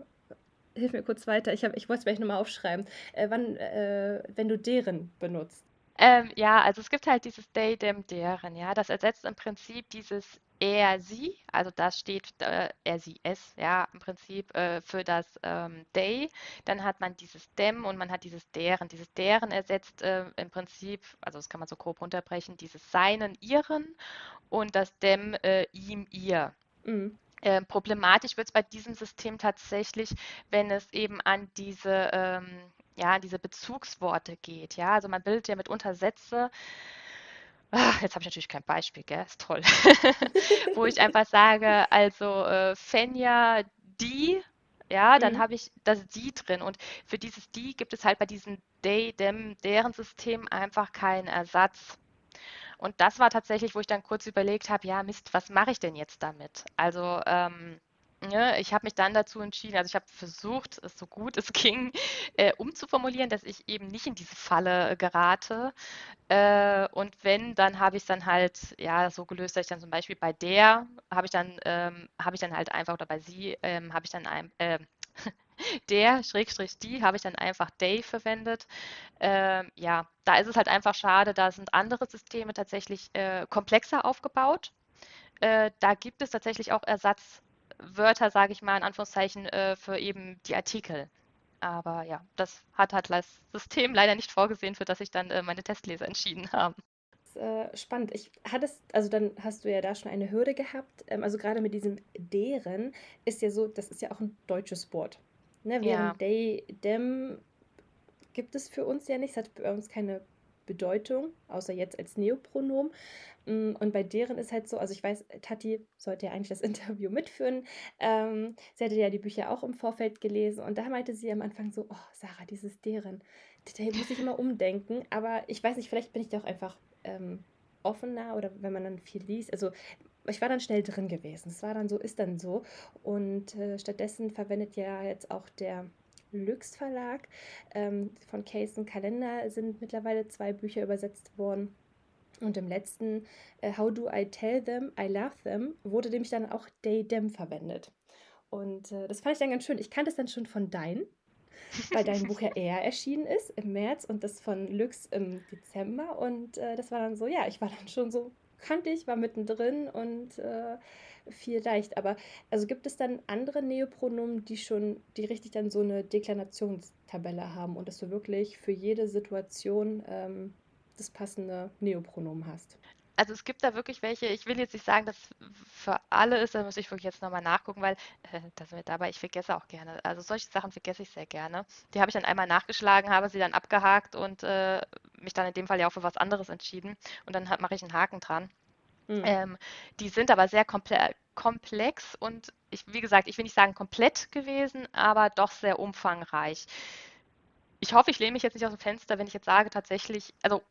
hilf mir kurz weiter. Ich, ich wollte es vielleicht nochmal aufschreiben. Äh, wann, äh, wenn du deren benutzt? Ähm, ja, also es gibt halt dieses they, them, deren, ja. Das ersetzt im Prinzip dieses er, sie, also das steht äh, er, sie, es, ja, im Prinzip äh, für das ähm, they. Dann hat man dieses dem und man hat dieses deren. Dieses deren ersetzt äh, im Prinzip, also das kann man so grob runterbrechen, dieses seinen, ihren und das dem, äh, ihm, ihr. Mhm. Äh, problematisch wird es bei diesem System tatsächlich, wenn es eben an diese, ähm, ja, diese Bezugsworte geht. Ja, also man bildet ja mitunter Sätze. Ach, jetzt habe ich natürlich kein Beispiel, gell? Ist toll. Wo ich einfach sage, also äh, Fenja, die, ja, dann mhm. habe ich das die drin. Und für dieses die gibt es halt bei diesem they, them, deren System einfach keinen Ersatz. Und das war tatsächlich, wo ich dann kurz überlegt habe, ja, Mist, was mache ich denn jetzt damit? Also ähm, Ne, ich habe mich dann dazu entschieden, also ich habe versucht, es so gut es ging, äh, umzuformulieren, dass ich eben nicht in diese Falle äh, gerate. Äh, und wenn, dann habe ich es dann halt ja so gelöst, dass ich dann zum Beispiel bei der habe ich dann ähm, habe ich dann halt einfach oder bei sie ähm, habe ich dann ein, äh, der Schrägstrich die habe ich dann einfach Day verwendet. Ähm, ja, da ist es halt einfach schade, da sind andere Systeme tatsächlich äh, komplexer aufgebaut. Äh, da gibt es tatsächlich auch Ersatz Wörter, sage ich mal in Anführungszeichen, äh, für eben die Artikel. Aber ja, das hat halt das System leider nicht vorgesehen, für das ich dann äh, meine Testleser entschieden habe. Äh, spannend. Ich hattest, also dann hast du ja da schon eine Hürde gehabt. Ähm, also gerade mit diesem deren ist ja so, das ist ja auch ein deutsches Wort. Ne? Während ja. they, them gibt es für uns ja nicht. Es hat bei uns keine Bedeutung, außer jetzt als Neopronom. Mm, und bei deren ist halt so, also ich weiß, Tati sollte ja eigentlich das Interview mitführen. Ähm, sie hatte ja die Bücher auch im Vorfeld gelesen und da meinte sie am Anfang so, oh, Sarah, dieses deren, da muss ich immer umdenken. Aber ich weiß nicht, vielleicht bin ich da auch einfach ähm, offener oder wenn man dann viel liest. Also ich war dann schnell drin gewesen. Es war dann so, ist dann so. Und äh, stattdessen verwendet ja jetzt auch der Lüx Verlag. Ähm, von Case und Kalender sind mittlerweile zwei Bücher übersetzt worden. Und im letzten äh, How Do I Tell Them I Love Them wurde nämlich dann auch They Them verwendet. Und äh, das fand ich dann ganz schön. Ich kannte es dann schon von Dein, weil dein Buch ja eher erschienen ist im März und das von Lüx im Dezember. Und äh, das war dann so, ja, ich war dann schon so, kannte ich, war mittendrin und äh, viel leicht. Aber also gibt es dann andere Neopronomen, die schon, die richtig dann so eine Deklinationstabelle haben und dass du wirklich für jede Situation ähm, das passende Neopronomen hast? Also es gibt da wirklich welche, ich will jetzt nicht sagen, dass für alle ist, da muss ich wirklich jetzt nochmal nachgucken, weil äh, das wird dabei, ich vergesse auch gerne. Also solche Sachen vergesse ich sehr gerne. Die habe ich dann einmal nachgeschlagen, habe sie dann abgehakt und äh, mich dann in dem Fall ja auch für was anderes entschieden. Und dann mache ich einen Haken dran. Mhm. Ähm, die sind aber sehr komple komplex und ich, wie gesagt, ich will nicht sagen komplett gewesen, aber doch sehr umfangreich. Ich hoffe, ich lehne mich jetzt nicht aus dem Fenster, wenn ich jetzt sage, tatsächlich, also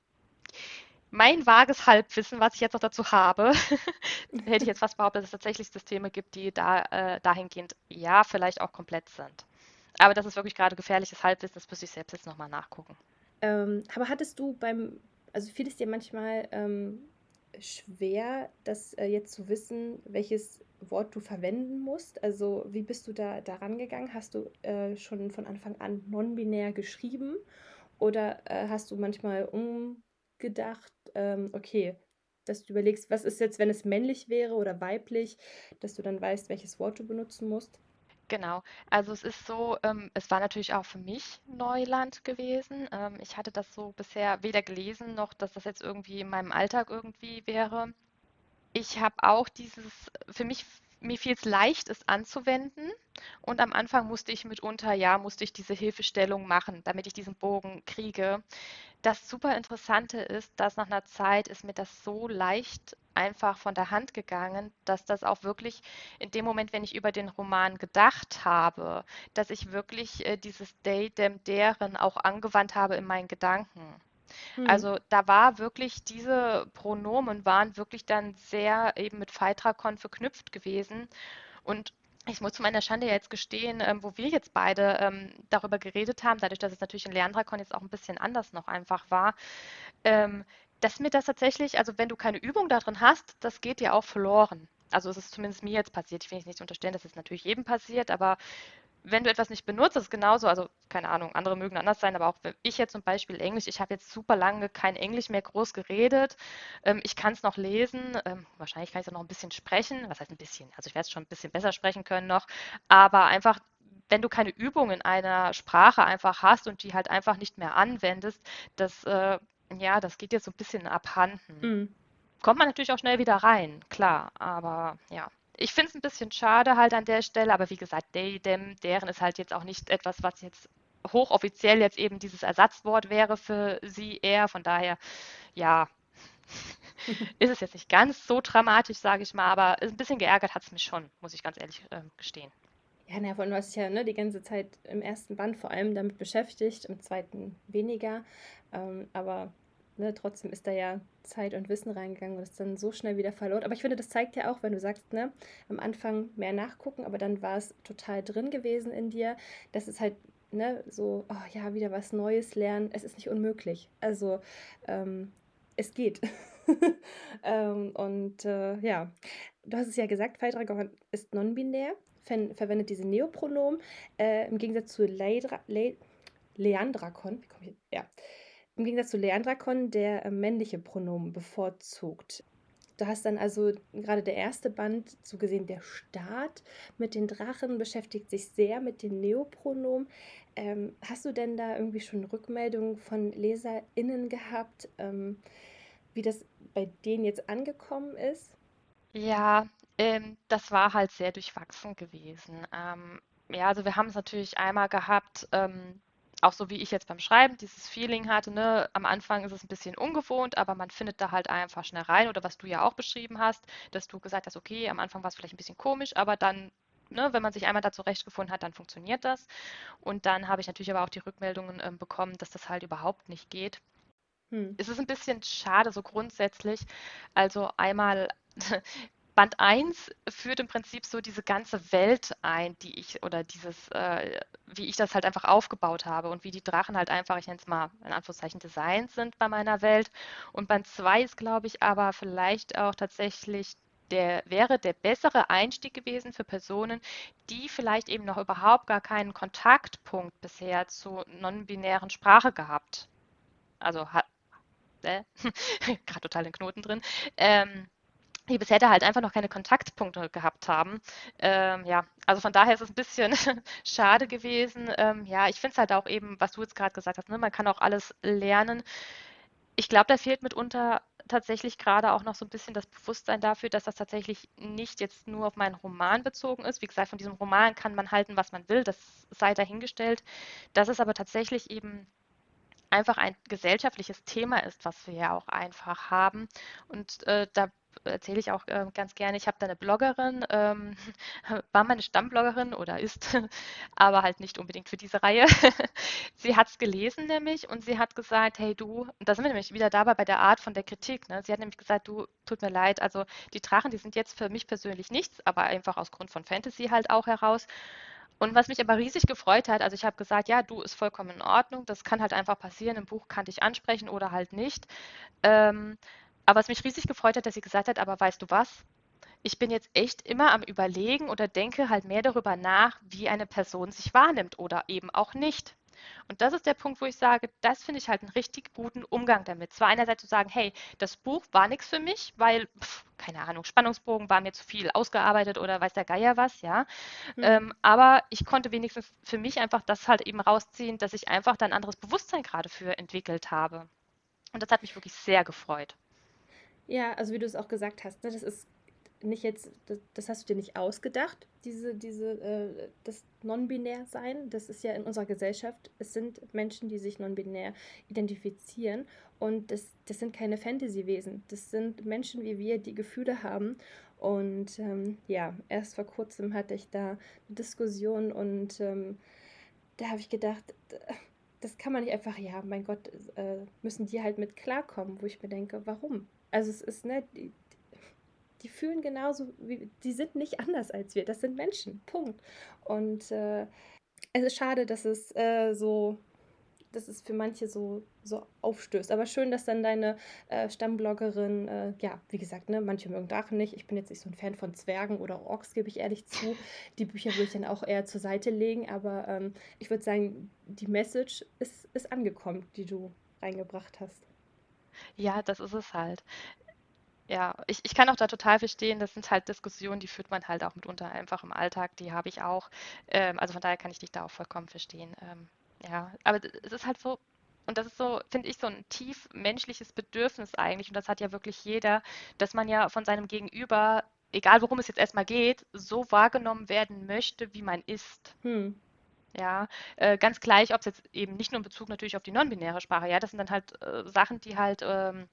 mein vages Halbwissen, was ich jetzt noch dazu habe, hätte ich jetzt fast behauptet, dass es tatsächlich Systeme gibt, die da äh, dahingehend ja vielleicht auch komplett sind. Aber das ist wirklich gerade gefährliches Halbwissen, das müsste ich selbst jetzt nochmal nachgucken. Ähm, aber hattest du beim, also fiel es dir manchmal ähm, schwer, das äh, jetzt zu wissen, welches Wort du verwenden musst? Also wie bist du da, da rangegangen? Hast du äh, schon von Anfang an non-binär geschrieben oder äh, hast du manchmal umgedacht, ähm, okay, dass du überlegst, was ist jetzt, wenn es männlich wäre oder weiblich, dass du dann weißt, welches Wort du benutzen musst? Genau. Also es ist so, ähm, es war natürlich auch für mich Neuland gewesen. Ähm, ich hatte das so bisher weder gelesen noch, dass das jetzt irgendwie in meinem Alltag irgendwie wäre. Ich habe auch dieses, für mich mir fiel es leicht, es anzuwenden. Und am Anfang musste ich mitunter, ja, musste ich diese Hilfestellung machen, damit ich diesen Bogen kriege. Das super Interessante ist, dass nach einer Zeit ist mir das so leicht einfach von der Hand gegangen, dass das auch wirklich in dem Moment, wenn ich über den Roman gedacht habe, dass ich wirklich äh, dieses Day, dem, deren auch angewandt habe in meinen Gedanken. Mhm. Also da war wirklich, diese Pronomen waren wirklich dann sehr eben mit Phaidrakon verknüpft gewesen. Und ich muss zu meiner Schande jetzt gestehen, ähm, wo wir jetzt beide ähm, darüber geredet haben, dadurch, dass es natürlich in Leandrakon jetzt auch ein bisschen anders noch einfach war, ähm, dass mir das tatsächlich, also wenn du keine Übung darin hast, das geht dir auch verloren. Also es ist zumindest mir jetzt passiert. Ich will nicht unterstellen, dass es natürlich jedem passiert, aber wenn du etwas nicht benutzt, ist es genauso, also keine Ahnung, andere mögen anders sein, aber auch ich jetzt zum Beispiel Englisch, ich habe jetzt super lange kein Englisch mehr groß geredet, ähm, ich kann es noch lesen, ähm, wahrscheinlich kann ich es noch ein bisschen sprechen, was heißt ein bisschen, also ich werde es schon ein bisschen besser sprechen können noch, aber einfach, wenn du keine Übung in einer Sprache einfach hast und die halt einfach nicht mehr anwendest, das, äh, ja, das geht dir so ein bisschen abhanden. Mhm. Kommt man natürlich auch schnell wieder rein, klar, aber ja. ich finde es ein bisschen schade halt an der Stelle, aber wie gesagt, they, them, deren ist halt jetzt auch nicht etwas, was jetzt hochoffiziell jetzt eben dieses Ersatzwort wäre für sie eher. Von daher, ja, ist es jetzt nicht ganz so dramatisch, sage ich mal, aber ein bisschen geärgert hat es mich schon, muss ich ganz ehrlich äh, gestehen. Ja, na, vor allem, du hast dich ja ne, die ganze Zeit im ersten Band vor allem damit beschäftigt, im zweiten weniger. Ähm, aber ne, trotzdem ist da ja Zeit und Wissen reingegangen und ist dann so schnell wieder verloren. Aber ich finde, das zeigt ja auch, wenn du sagst, ne, am Anfang mehr nachgucken, aber dann war es total drin gewesen in dir. Das ist halt ne, so, oh ja, wieder was Neues lernen. Es ist nicht unmöglich. Also, ähm, es geht. ähm, und äh, ja, du hast es ja gesagt, Pfeildragon ist non-binär, verwendet diese Neopronomen äh, im Gegensatz zu Leidra Le Leandrakon, wie komme ich, ja, im Gegensatz zu Leandrakon, der äh, männliche Pronomen bevorzugt. Du hast dann also gerade der erste Band, so gesehen der Start mit den Drachen, beschäftigt sich sehr mit den Neopronomen. Ähm, hast du denn da irgendwie schon Rückmeldungen von LeserInnen gehabt, ähm, wie das bei denen jetzt angekommen ist? Ja, ähm, das war halt sehr durchwachsen gewesen. Ähm, ja, also wir haben es natürlich einmal gehabt, ähm, auch so wie ich jetzt beim Schreiben dieses Feeling hatte, ne, am Anfang ist es ein bisschen ungewohnt, aber man findet da halt einfach schnell rein oder was du ja auch beschrieben hast, dass du gesagt hast, okay, am Anfang war es vielleicht ein bisschen komisch, aber dann, ne, wenn man sich einmal da zurechtgefunden hat, dann funktioniert das. Und dann habe ich natürlich aber auch die Rückmeldungen äh, bekommen, dass das halt überhaupt nicht geht. Hm. Es ist ein bisschen schade, so grundsätzlich. Also einmal Band 1 führt im Prinzip so diese ganze Welt ein, die ich oder dieses, äh, wie ich das halt einfach aufgebaut habe und wie die Drachen halt einfach, ich nenne es mal in Anführungszeichen Designs sind bei meiner Welt. Und Band 2 ist, glaube ich, aber vielleicht auch tatsächlich der wäre der bessere Einstieg gewesen für Personen, die vielleicht eben noch überhaupt gar keinen Kontaktpunkt bisher zu non-binären Sprache gehabt. Also äh, gerade total den Knoten drin. Ähm, die bisher halt einfach noch keine Kontaktpunkte gehabt haben. Ähm, ja, also von daher ist es ein bisschen schade gewesen. Ähm, ja, ich finde es halt auch eben, was du jetzt gerade gesagt hast, ne, man kann auch alles lernen. Ich glaube, da fehlt mitunter tatsächlich gerade auch noch so ein bisschen das Bewusstsein dafür, dass das tatsächlich nicht jetzt nur auf meinen Roman bezogen ist. Wie gesagt, von diesem Roman kann man halten, was man will, das sei dahingestellt. Dass es aber tatsächlich eben einfach ein gesellschaftliches Thema ist, was wir ja auch einfach haben. Und äh, da erzähle ich auch äh, ganz gerne. Ich habe da eine Bloggerin, ähm, war meine Stammbloggerin oder ist, aber halt nicht unbedingt für diese Reihe. sie hat es gelesen nämlich und sie hat gesagt, hey du, und da sind wir nämlich wieder dabei bei der Art von der Kritik. Ne? Sie hat nämlich gesagt, du, tut mir leid, also die Drachen, die sind jetzt für mich persönlich nichts, aber einfach aus Grund von Fantasy halt auch heraus. Und was mich aber riesig gefreut hat, also ich habe gesagt, ja, du ist vollkommen in Ordnung, das kann halt einfach passieren, im Buch kann dich ansprechen oder halt nicht. Ähm, aber was mich riesig gefreut hat, dass sie gesagt hat, aber weißt du was? Ich bin jetzt echt immer am Überlegen oder denke halt mehr darüber nach, wie eine Person sich wahrnimmt oder eben auch nicht. Und das ist der Punkt, wo ich sage, das finde ich halt einen richtig guten Umgang damit. Zwar einerseits zu sagen, hey, das Buch war nichts für mich, weil, pf, keine Ahnung, Spannungsbogen war mir zu viel ausgearbeitet oder weiß der Geier was, ja. Mhm. Ähm, aber ich konnte wenigstens für mich einfach das halt eben rausziehen, dass ich einfach da ein anderes Bewusstsein gerade für entwickelt habe. Und das hat mich wirklich sehr gefreut. Ja, also wie du es auch gesagt hast, ne, das ist nicht jetzt, das, das, hast du dir nicht ausgedacht, diese, diese, äh, das Non-Binär-Sein. Das ist ja in unserer Gesellschaft. Es sind Menschen, die sich non-binär identifizieren. Und das, das sind keine Fantasy-Wesen. Das sind Menschen wie wir, die Gefühle haben. Und ähm, ja, erst vor kurzem hatte ich da eine Diskussion und ähm, da habe ich gedacht, das kann man nicht einfach, ja, mein Gott, äh, müssen die halt mit klarkommen, wo ich mir denke, warum? Also es ist, ne, die, die fühlen genauso, wie, die sind nicht anders als wir. Das sind Menschen, Punkt. Und äh, es ist schade, dass es äh, so, dass es für manche so, so aufstößt. Aber schön, dass dann deine äh, Stammbloggerin, äh, ja, wie gesagt, ne, manche mögen Drachen nicht. Ich bin jetzt nicht so ein Fan von Zwergen oder Orks, gebe ich ehrlich zu. Die Bücher würde ich dann auch eher zur Seite legen. Aber ähm, ich würde sagen, die Message ist, ist angekommen, die du reingebracht hast. Ja, das ist es halt. Ja, ich, ich kann auch da total verstehen, das sind halt Diskussionen, die führt man halt auch mitunter einfach im Alltag, die habe ich auch. Ähm, also von daher kann ich dich da auch vollkommen verstehen. Ähm, ja, aber es ist halt so, und das ist so, finde ich, so ein tief menschliches Bedürfnis eigentlich, und das hat ja wirklich jeder, dass man ja von seinem Gegenüber egal worum es jetzt erstmal geht, so wahrgenommen werden möchte, wie man ist. Hm. Ja, äh, ganz gleich, ob es jetzt eben nicht nur in Bezug natürlich auf die non-binäre Sprache, ja, das sind dann halt äh, Sachen, die halt, ähm,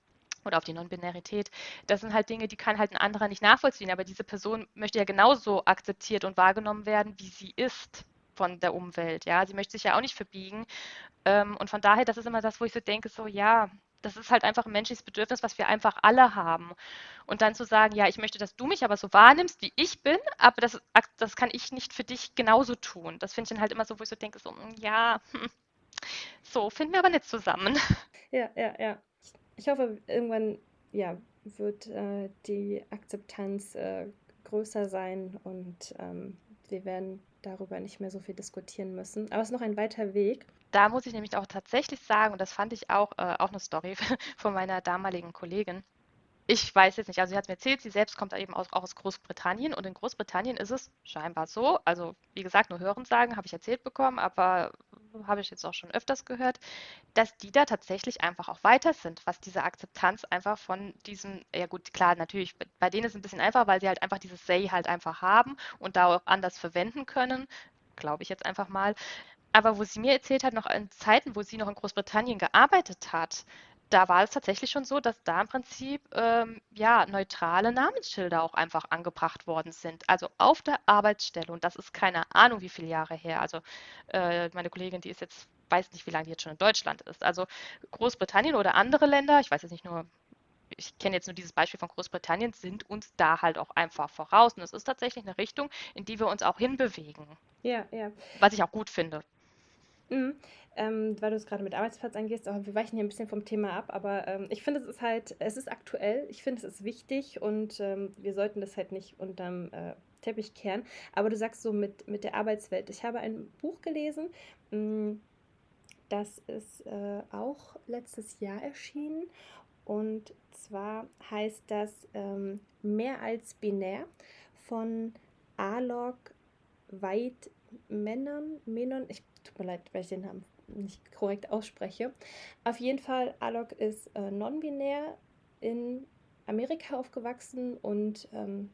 oder auf die Non-Binarität, das sind halt Dinge, die kann halt ein anderer nicht nachvollziehen, aber diese Person möchte ja genauso akzeptiert und wahrgenommen werden, wie sie ist von der Umwelt, ja, sie möchte sich ja auch nicht verbiegen. Ähm, und von daher, das ist immer das, wo ich so denke, so, ja, das ist halt einfach ein menschliches Bedürfnis, was wir einfach alle haben. Und dann zu sagen, ja, ich möchte, dass du mich aber so wahrnimmst, wie ich bin, aber das, das kann ich nicht für dich genauso tun. Das finde ich dann halt immer so, wo ich so denke, so, hm, ja, hm, so finden wir aber nicht zusammen. Ja, ja, ja. Ich hoffe, irgendwann, ja, wird äh, die Akzeptanz äh, größer sein und ähm, wir werden darüber nicht mehr so viel diskutieren müssen. Aber es ist noch ein weiter Weg da muss ich nämlich auch tatsächlich sagen, und das fand ich auch, äh, auch eine Story von meiner damaligen Kollegin. Ich weiß jetzt nicht, also sie hat mir erzählt, sie selbst kommt eben auch aus Großbritannien und in Großbritannien ist es scheinbar so, also wie gesagt, nur Hören sagen, habe ich erzählt bekommen, aber habe ich jetzt auch schon öfters gehört, dass die da tatsächlich einfach auch weiter sind, was diese Akzeptanz einfach von diesem, ja gut, klar, natürlich, bei denen ist es ein bisschen einfach, weil sie halt einfach dieses Say halt einfach haben und da auch anders verwenden können, glaube ich jetzt einfach mal. Aber wo sie mir erzählt hat, noch in Zeiten, wo sie noch in Großbritannien gearbeitet hat, da war es tatsächlich schon so, dass da im Prinzip ähm, ja neutrale Namensschilder auch einfach angebracht worden sind. Also auf der Arbeitsstelle. Und das ist keine Ahnung, wie viele Jahre her. Also äh, meine Kollegin, die ist jetzt, weiß nicht, wie lange die jetzt schon in Deutschland ist. Also Großbritannien oder andere Länder, ich weiß jetzt nicht nur, ich kenne jetzt nur dieses Beispiel von Großbritannien, sind uns da halt auch einfach voraus. Und es ist tatsächlich eine Richtung, in die wir uns auch hinbewegen. Ja, ja. Was ich auch gut finde. Mhm. Ähm, weil du es gerade mit Arbeitsplatz angehst, aber wir weichen hier ein bisschen vom Thema ab, aber ähm, ich finde, es ist halt, es ist aktuell, ich finde, es ist wichtig und ähm, wir sollten das halt nicht unterm äh, Teppich kehren. Aber du sagst so mit, mit der Arbeitswelt. Ich habe ein Buch gelesen, mh, mm, das ist äh, auch letztes Jahr erschienen und zwar heißt das ähm, Mehr als binär von Alok Menon, Menon, ich tut mir leid, weil ich den Namen nicht korrekt ausspreche. Auf jeden Fall, Alok ist äh, non-binär in Amerika aufgewachsen und ähm,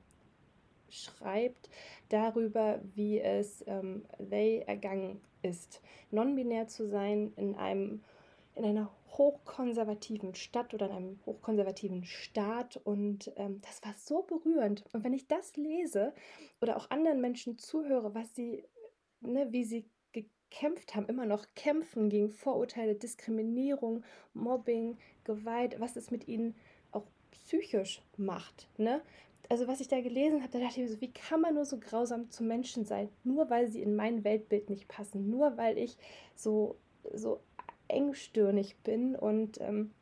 schreibt darüber, wie es ähm, They ergangen ist, non-binär zu sein in einem in einer hochkonservativen Stadt oder in einem hochkonservativen Staat und ähm, das war so berührend. Und wenn ich das lese oder auch anderen Menschen zuhöre, was sie, ne, wie sie gekämpft haben, immer noch kämpfen gegen Vorurteile, Diskriminierung, Mobbing, Gewalt, was es mit ihnen auch psychisch macht. Ne? Also was ich da gelesen habe, da dachte ich mir so, wie kann man nur so grausam zu Menschen sein, nur weil sie in mein Weltbild nicht passen, nur weil ich so, so engstirnig bin. Und ähm,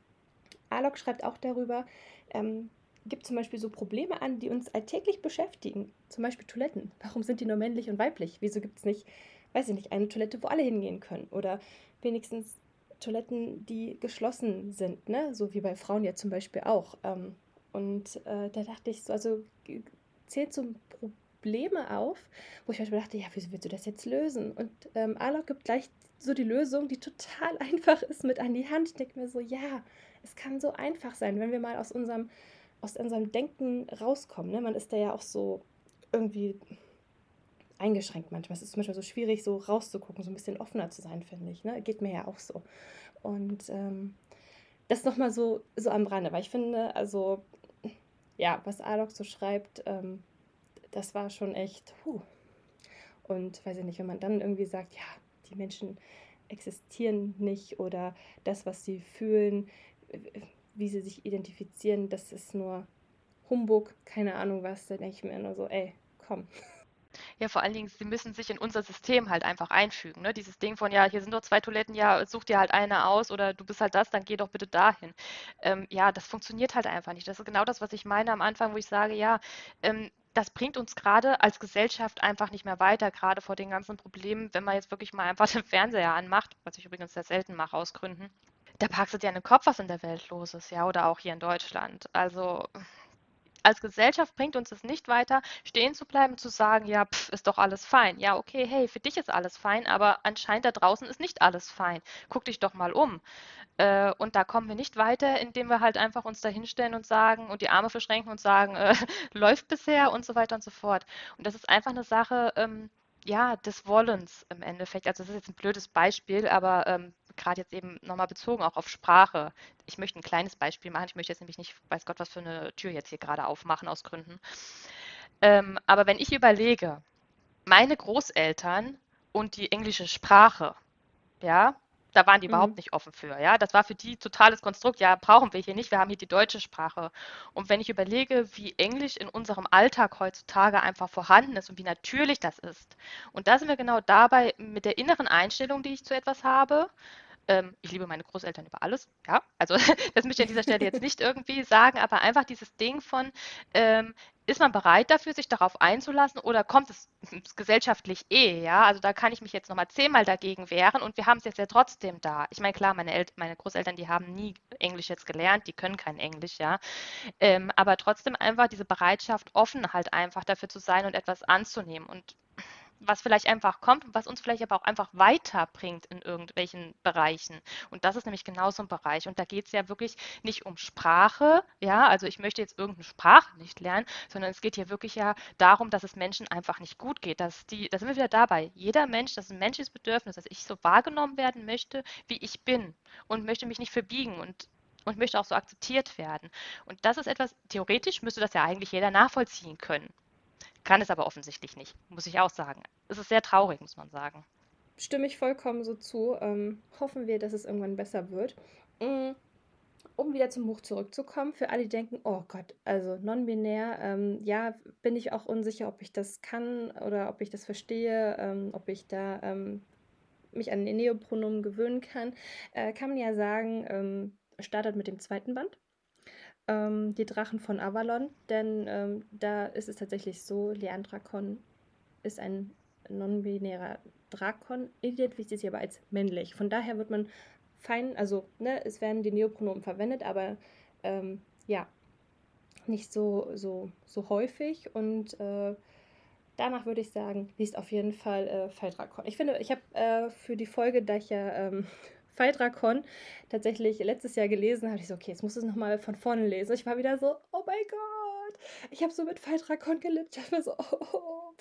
Alok schreibt auch darüber, ähm, gibt zum Beispiel so Probleme an, die uns alltäglich beschäftigen. Zum Beispiel Toiletten. Warum sind die nur männlich und weiblich? Wieso gibt es nicht weiß ich nicht, eine Toilette, wo alle hingehen können. Oder wenigstens Toiletten, die geschlossen sind, ne? So wie bei Frauen ja zum Beispiel auch. Ähm, und äh, da dachte ich so, also zählt so Probleme auf, wo ich manchmal dachte, ja, wieso willst du das jetzt lösen? Und ähm, Alok gibt gleich so die Lösung, die total einfach ist, mit an die Hand. Ich denke mir so, ja, es kann so einfach sein, wenn wir mal aus unserem, aus unserem Denken rauskommen. Ne? Man ist da ja auch so irgendwie eingeschränkt manchmal. Es ist manchmal so schwierig, so rauszugucken, so ein bisschen offener zu sein, finde ich. Ne? Geht mir ja auch so. Und ähm, das nochmal so, so am Rande, weil ich finde, also, ja, was Alok so schreibt, ähm, das war schon echt, huh. Und weiß ich nicht, wenn man dann irgendwie sagt, ja, die Menschen existieren nicht oder das, was sie fühlen, wie sie sich identifizieren, das ist nur Humbug, keine Ahnung was, da denke ich mir nur so, ey, komm. Ja, vor allen Dingen, sie müssen sich in unser System halt einfach einfügen. Ne? Dieses Ding von, ja, hier sind nur zwei Toiletten, ja, such dir halt eine aus oder du bist halt das, dann geh doch bitte dahin. Ähm, ja, das funktioniert halt einfach nicht. Das ist genau das, was ich meine am Anfang, wo ich sage, ja, ähm, das bringt uns gerade als Gesellschaft einfach nicht mehr weiter, gerade vor den ganzen Problemen, wenn man jetzt wirklich mal einfach den Fernseher anmacht, was ich übrigens sehr selten mache aus Gründen. Da packst du dir den Kopf, was in der Welt los ist, ja, oder auch hier in Deutschland. Also als Gesellschaft bringt uns es nicht weiter, stehen zu bleiben, zu sagen, ja, pff, ist doch alles fein. Ja, okay, hey, für dich ist alles fein, aber anscheinend da draußen ist nicht alles fein. Guck dich doch mal um. Äh, und da kommen wir nicht weiter, indem wir halt einfach uns da hinstellen und sagen und die Arme verschränken und sagen, äh, läuft bisher und so weiter und so fort. Und das ist einfach eine Sache, ähm, ja, des Wollens im Endeffekt. Also das ist jetzt ein blödes Beispiel, aber ähm, gerade jetzt eben nochmal bezogen auch auf Sprache. Ich möchte ein kleines Beispiel machen. Ich möchte jetzt nämlich nicht, weiß Gott, was für eine Tür jetzt hier gerade aufmachen aus Gründen. Ähm, aber wenn ich überlege, meine Großeltern und die englische Sprache, ja, da waren die mhm. überhaupt nicht offen für. Ja, das war für die totales Konstrukt. Ja, brauchen wir hier nicht. Wir haben hier die deutsche Sprache. Und wenn ich überlege, wie Englisch in unserem Alltag heutzutage einfach vorhanden ist und wie natürlich das ist. Und da sind wir genau dabei mit der inneren Einstellung, die ich zu etwas habe. Ähm, ich liebe meine Großeltern über alles, ja. Also das möchte ich an dieser Stelle jetzt nicht irgendwie sagen, aber einfach dieses Ding von, ähm, ist man bereit dafür, sich darauf einzulassen oder kommt es gesellschaftlich eh, ja? Also da kann ich mich jetzt nochmal zehnmal dagegen wehren und wir haben es jetzt ja trotzdem da. Ich meine, klar, meine, El meine Großeltern, die haben nie Englisch jetzt gelernt, die können kein Englisch, ja. Ähm, aber trotzdem einfach diese Bereitschaft, offen halt einfach dafür zu sein und etwas anzunehmen. Und was vielleicht einfach kommt und was uns vielleicht aber auch einfach weiterbringt in irgendwelchen Bereichen. Und das ist nämlich genau so ein Bereich. Und da geht es ja wirklich nicht um Sprache, ja, also ich möchte jetzt irgendeine Sprache nicht lernen, sondern es geht hier wirklich ja darum, dass es Menschen einfach nicht gut geht. Dass die, da sind wir wieder dabei. Jeder Mensch, das ist ein menschliches Bedürfnis, dass ich so wahrgenommen werden möchte, wie ich bin und möchte mich nicht verbiegen und und möchte auch so akzeptiert werden. Und das ist etwas, theoretisch müsste das ja eigentlich jeder nachvollziehen können. Kann es aber offensichtlich nicht, muss ich auch sagen. Es ist sehr traurig, muss man sagen. Stimme ich vollkommen so zu. Ähm, hoffen wir, dass es irgendwann besser wird. Mm, um wieder zum Buch zurückzukommen, für alle, die denken, oh Gott, also non-binär, ähm, ja, bin ich auch unsicher, ob ich das kann oder ob ich das verstehe, ähm, ob ich da ähm, mich an den Neopronomen gewöhnen kann, äh, kann man ja sagen, ähm, startet mit dem zweiten Band ähm, die Drachen von Avalon, denn ähm, da ist es tatsächlich so, Leandrakon ist ein non-binärer Drakon, identifiziert sich aber als männlich. Von daher wird man fein, also ne, es werden die Neopronomen verwendet, aber ähm, ja, nicht so, so, so häufig und äh, danach würde ich sagen, liest auf jeden Fall äh, Feldrakon. Ich finde, ich habe äh, für die Folge, da ich ja ähm, Phaedrakon tatsächlich letztes Jahr gelesen habe, ich so, okay, jetzt muss ich es nochmal von vorne lesen. Ich war wieder so, oh mein Gott, ich habe so mit Phaedrakon gelitten. Ich war so, oh, oh, oh.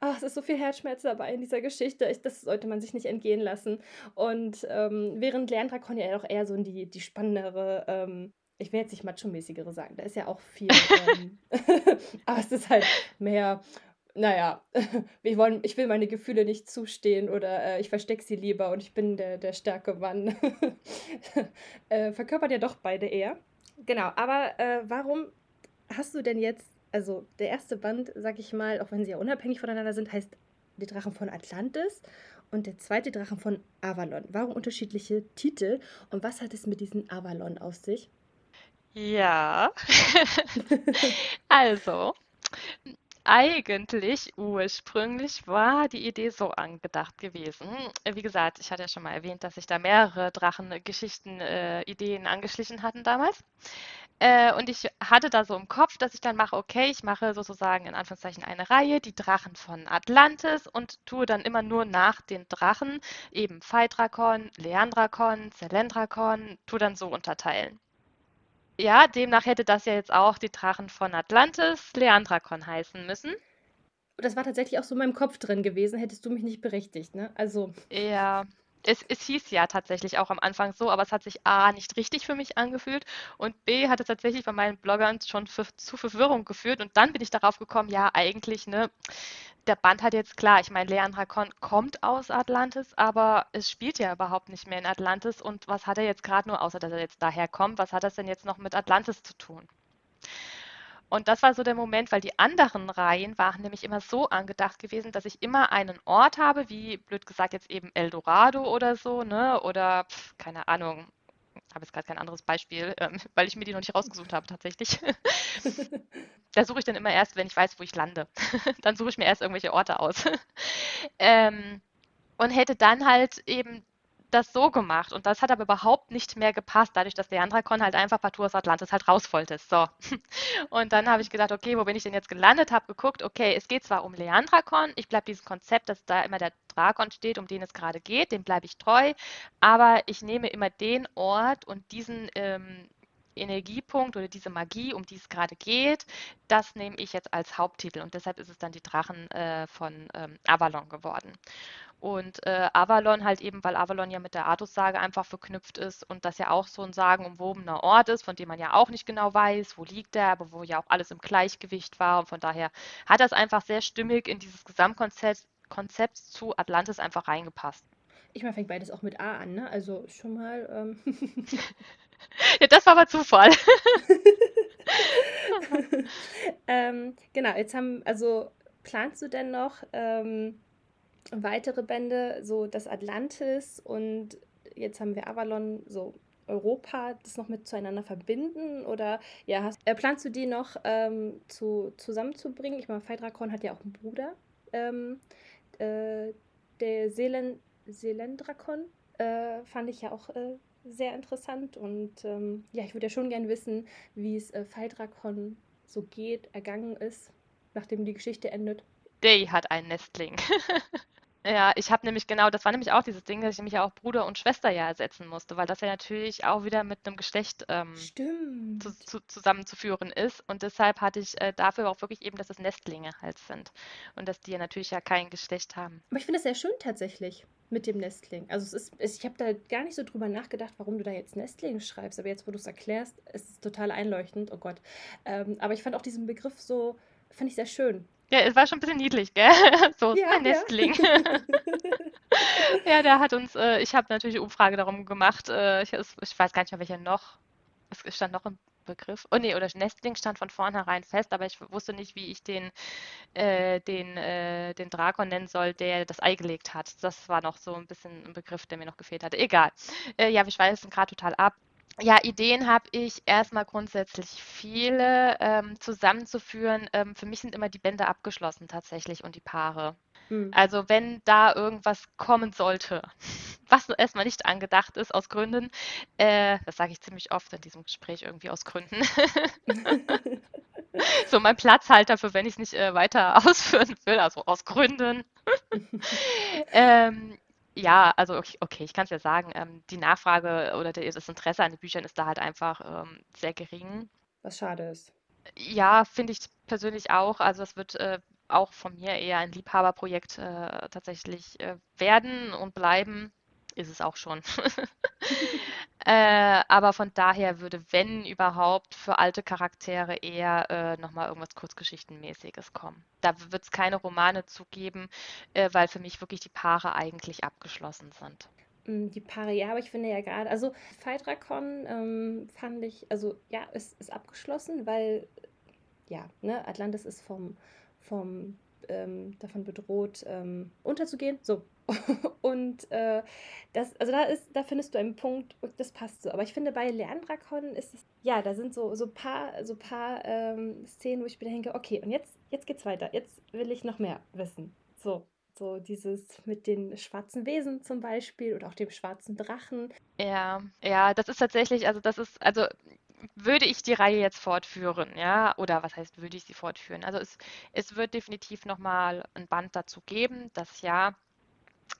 Ach, es ist so viel Herzschmerz dabei in dieser Geschichte. Ich, das sollte man sich nicht entgehen lassen. Und ähm, während Leandrakon ja auch eher so in die, die spannendere, ähm, ich will jetzt nicht macho-mäßigere sagen, da ist ja auch viel, ähm, aber es ist halt mehr naja, ich, wollen, ich will meine Gefühle nicht zustehen oder äh, ich verstecke sie lieber und ich bin der, der starke Mann. äh, verkörpert ja doch beide eher. Genau, aber äh, warum hast du denn jetzt, also der erste Band, sag ich mal, auch wenn sie ja unabhängig voneinander sind, heißt Die Drachen von Atlantis und der zweite Drachen von Avalon. Warum unterschiedliche Titel und was hat es mit diesem Avalon auf sich? Ja, also eigentlich ursprünglich war die Idee so angedacht gewesen. Wie gesagt, ich hatte ja schon mal erwähnt, dass sich da mehrere Drachengeschichten, äh, Ideen angeschlichen hatten damals. Äh, und ich hatte da so im Kopf, dass ich dann mache, okay, ich mache sozusagen in Anführungszeichen eine Reihe, die Drachen von Atlantis und tue dann immer nur nach den Drachen, eben Phaedrakon, Leandrakon, Zelendrakon, tue dann so unterteilen. Ja, demnach hätte das ja jetzt auch die Drachen von Atlantis Leandrakon heißen müssen. Das war tatsächlich auch so in meinem Kopf drin gewesen, hättest du mich nicht berichtigt, ne? Also. Ja, es, es hieß ja tatsächlich auch am Anfang so, aber es hat sich A nicht richtig für mich angefühlt und B hat es tatsächlich bei meinen Bloggern schon für, zu Verwirrung geführt und dann bin ich darauf gekommen, ja, eigentlich, ne, der Band hat jetzt klar, ich meine, Leon Rakon kommt aus Atlantis, aber es spielt ja überhaupt nicht mehr in Atlantis und was hat er jetzt gerade nur, außer dass er jetzt daher kommt, was hat das denn jetzt noch mit Atlantis zu tun? Und das war so der Moment, weil die anderen Reihen waren nämlich immer so angedacht gewesen, dass ich immer einen Ort habe, wie blöd gesagt jetzt eben Eldorado oder so, ne? Oder pf, keine Ahnung, habe jetzt gerade kein anderes Beispiel, ähm, weil ich mir die noch nicht rausgesucht habe tatsächlich. da suche ich dann immer erst, wenn ich weiß, wo ich lande. dann suche ich mir erst irgendwelche Orte aus. ähm, und hätte dann halt eben das so gemacht und das hat aber überhaupt nicht mehr gepasst, dadurch, dass Leandrakon halt einfach partout aus Atlantis halt raus wollte. So. Und dann habe ich gedacht, okay, wo bin ich denn jetzt gelandet? Habe geguckt, okay, es geht zwar um Leandrakon, ich bleibe diesem Konzept, dass da immer der Drakon steht, um den es gerade geht, dem bleibe ich treu, aber ich nehme immer den Ort und diesen ähm, Energiepunkt oder diese Magie, um die es gerade geht, das nehme ich jetzt als Haupttitel und deshalb ist es dann die Drachen äh, von ähm, Avalon geworden. Und äh, Avalon halt eben, weil Avalon ja mit der Artus-Sage einfach verknüpft ist und das ja auch so ein sagenumwobener Ort ist, von dem man ja auch nicht genau weiß, wo liegt er, aber wo ja auch alles im Gleichgewicht war. Und von daher hat das einfach sehr stimmig in dieses Gesamtkonzept Konzept zu Atlantis einfach reingepasst. Ich meine, fängt beides auch mit A an, ne? Also schon mal. Ähm ja, das war aber Zufall. ähm, genau, jetzt haben, also planst du denn noch ähm, weitere Bände, so das Atlantis und jetzt haben wir Avalon, so Europa, das noch mit zueinander verbinden? Oder ja, hast, äh, planst du die noch ähm, zu, zusammenzubringen? Ich meine, Phaedrakon hat ja auch einen Bruder, ähm, äh, der Selen, Selendrakon, äh, fand ich ja auch äh, sehr interessant und ähm, ja, ich würde ja schon gern wissen, wie es äh, Phaedrakon so geht, ergangen ist, nachdem die Geschichte endet. Day hat einen Nestling. Ja, ich habe nämlich genau, das war nämlich auch dieses Ding, dass ich nämlich auch Bruder und Schwester ja ersetzen musste, weil das ja natürlich auch wieder mit einem Geschlecht ähm, zu, zu, zusammenzuführen ist. Und deshalb hatte ich äh, dafür auch wirklich eben, dass es Nestlinge halt sind. Und dass die ja natürlich ja kein Geschlecht haben. Aber ich finde das sehr schön tatsächlich mit dem Nestling. Also es ist, es, ich habe da gar nicht so drüber nachgedacht, warum du da jetzt Nestling schreibst. Aber jetzt, wo du es erklärst, ist es total einleuchtend. Oh Gott. Ähm, aber ich fand auch diesen Begriff so, fand ich sehr schön. Ja, es war schon ein bisschen niedlich, gell? So, ja, ein Nestling. Ja. ja, der hat uns, äh, ich habe natürlich eine Umfrage darum gemacht. Äh, ich, ich, weiß gar nicht mehr, welcher noch. Es stand noch im Begriff. Oh nee, oder Nestling stand von vornherein fest, aber ich wusste nicht, wie ich den, äh, den, äh, den Drakon nennen soll, der das Ei gelegt hat. Das war noch so ein bisschen ein Begriff, der mir noch gefehlt hatte. Egal. Äh, ja, wir schweißen gerade total ab ja, Ideen habe ich erstmal grundsätzlich viele ähm, zusammenzuführen. Ähm, für mich sind immer die Bände abgeschlossen tatsächlich und die Paare. Hm. Also wenn da irgendwas kommen sollte, was erstmal nicht angedacht ist aus Gründen, äh, das sage ich ziemlich oft in diesem Gespräch irgendwie aus Gründen. so mein Platzhalter für, wenn ich es nicht äh, weiter ausführen will, also aus Gründen. ähm, ja, also okay, okay ich kann es ja sagen, ähm, die Nachfrage oder das Interesse an den Büchern ist da halt einfach ähm, sehr gering. Was schade ist. Ja, finde ich persönlich auch. Also es wird äh, auch von mir eher ein Liebhaberprojekt äh, tatsächlich äh, werden und bleiben. Ist es auch schon. Äh, aber von daher würde, wenn überhaupt, für alte Charaktere eher äh, nochmal irgendwas Kurzgeschichtenmäßiges kommen. Da wird es keine Romane zugeben, äh, weil für mich wirklich die Paare eigentlich abgeschlossen sind. Mm, die Paare, ja, aber ich finde ja gerade, also Phaedrakon ähm, fand ich, also ja, es ist abgeschlossen, weil, ja, ne, Atlantis ist vom, vom ähm, davon bedroht, ähm, unterzugehen. So, und äh, das, also da ist, da findest du einen Punkt, das passt so. Aber ich finde, bei Leandrakon ist es, ja, da sind so, so paar, so paar ähm, Szenen, wo ich mir denke, okay, und jetzt, jetzt geht's weiter. Jetzt will ich noch mehr wissen. So. So dieses mit den schwarzen Wesen zum Beispiel oder auch dem schwarzen Drachen. Ja, ja, das ist tatsächlich, also das ist, also würde ich die Reihe jetzt fortführen, ja, oder was heißt, würde ich sie fortführen? Also es, es wird definitiv nochmal ein Band dazu geben, das ja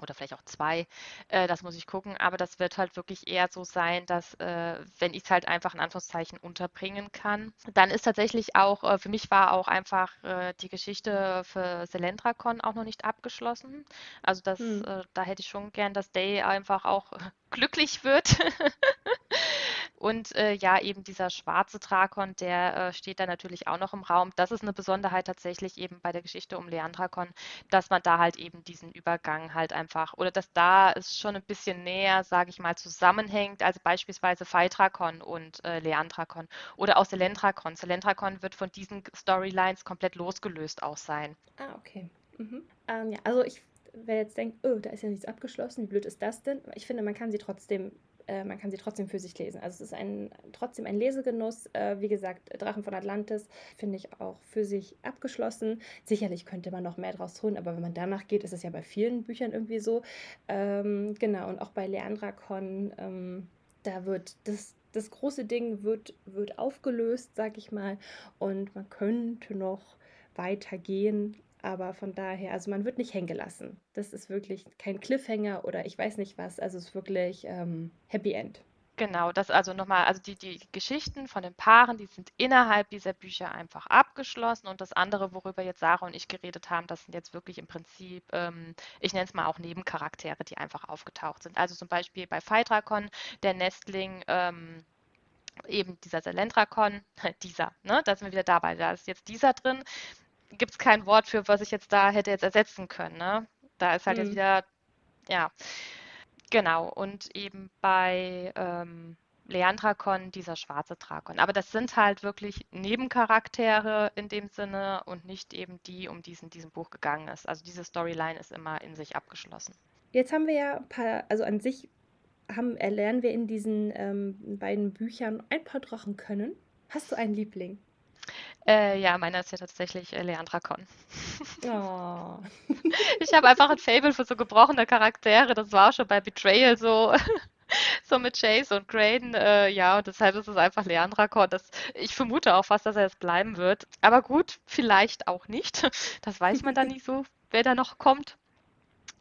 oder vielleicht auch zwei, äh, das muss ich gucken, aber das wird halt wirklich eher so sein, dass äh, wenn ich es halt einfach in Anführungszeichen unterbringen kann, dann ist tatsächlich auch, äh, für mich war auch einfach äh, die Geschichte für Selendrakon auch noch nicht abgeschlossen. Also das, hm. Äh, da hätte ich schon gern, dass Day einfach auch glücklich wird. Und äh, ja, eben dieser schwarze Drakon, der äh, steht da natürlich auch noch im Raum. Das ist eine Besonderheit tatsächlich eben bei der Geschichte um Leandrakon, dass man da halt eben diesen Übergang halt einfach, oder dass da es schon ein bisschen näher, sage ich mal, zusammenhängt, also beispielsweise Phaedrakon und äh, Leandrakon oder auch Selendrakon. Selendrakon wird von diesen Storylines komplett losgelöst auch sein. Ah, okay. Mhm. Ähm, ja, also ich wer jetzt denkt, oh, da ist ja nichts abgeschlossen, wie blöd ist das denn? Ich finde, man kann sie trotzdem äh, man kann sie trotzdem für sich lesen. Also es ist ein, trotzdem ein Lesegenuss. Äh, wie gesagt, Drachen von Atlantis finde ich auch für sich abgeschlossen. Sicherlich könnte man noch mehr draus holen, aber wenn man danach geht, ist es ja bei vielen Büchern irgendwie so. Ähm, genau, und auch bei Leandrakon, ähm, da wird das, das große Ding wird, wird aufgelöst, sag ich mal, und man könnte noch weitergehen. Aber von daher, also man wird nicht hängen gelassen. Das ist wirklich kein Cliffhanger oder ich weiß nicht was. Also es ist wirklich ähm, Happy End. Genau, das also nochmal, also die, die Geschichten von den Paaren, die sind innerhalb dieser Bücher einfach abgeschlossen und das andere, worüber jetzt Sarah und ich geredet haben, das sind jetzt wirklich im Prinzip, ähm, ich nenne es mal auch Nebencharaktere, die einfach aufgetaucht sind. Also zum Beispiel bei Phaedrakon, der Nestling, ähm, eben dieser Selendrakon, dieser, ne, da sind wir wieder dabei, da ist jetzt dieser drin, gibt es kein Wort für, was ich jetzt da hätte jetzt ersetzen können, ne? Da ist halt mhm. jetzt wieder, ja, genau, und eben bei ähm, Leandrakon dieser schwarze Drakon. Aber das sind halt wirklich Nebencharaktere in dem Sinne und nicht eben die, um die es in diesem Buch gegangen ist. Also diese Storyline ist immer in sich abgeschlossen. Jetzt haben wir ja ein paar, also an sich haben, erlernen wir in diesen ähm, beiden Büchern ein paar Drachen können. Hast du einen Liebling? Äh, ja, meiner ist ja tatsächlich äh, Leandra Con. Oh. Ich habe einfach ein Fable für so gebrochene Charaktere. Das war auch schon bei Betrayal so. so mit Chase und Graydon, äh, ja, und deshalb ist es einfach Leandra Con. Das, ich vermute auch fast, dass er es bleiben wird. Aber gut, vielleicht auch nicht. Das weiß man dann nicht so, wer da noch kommt.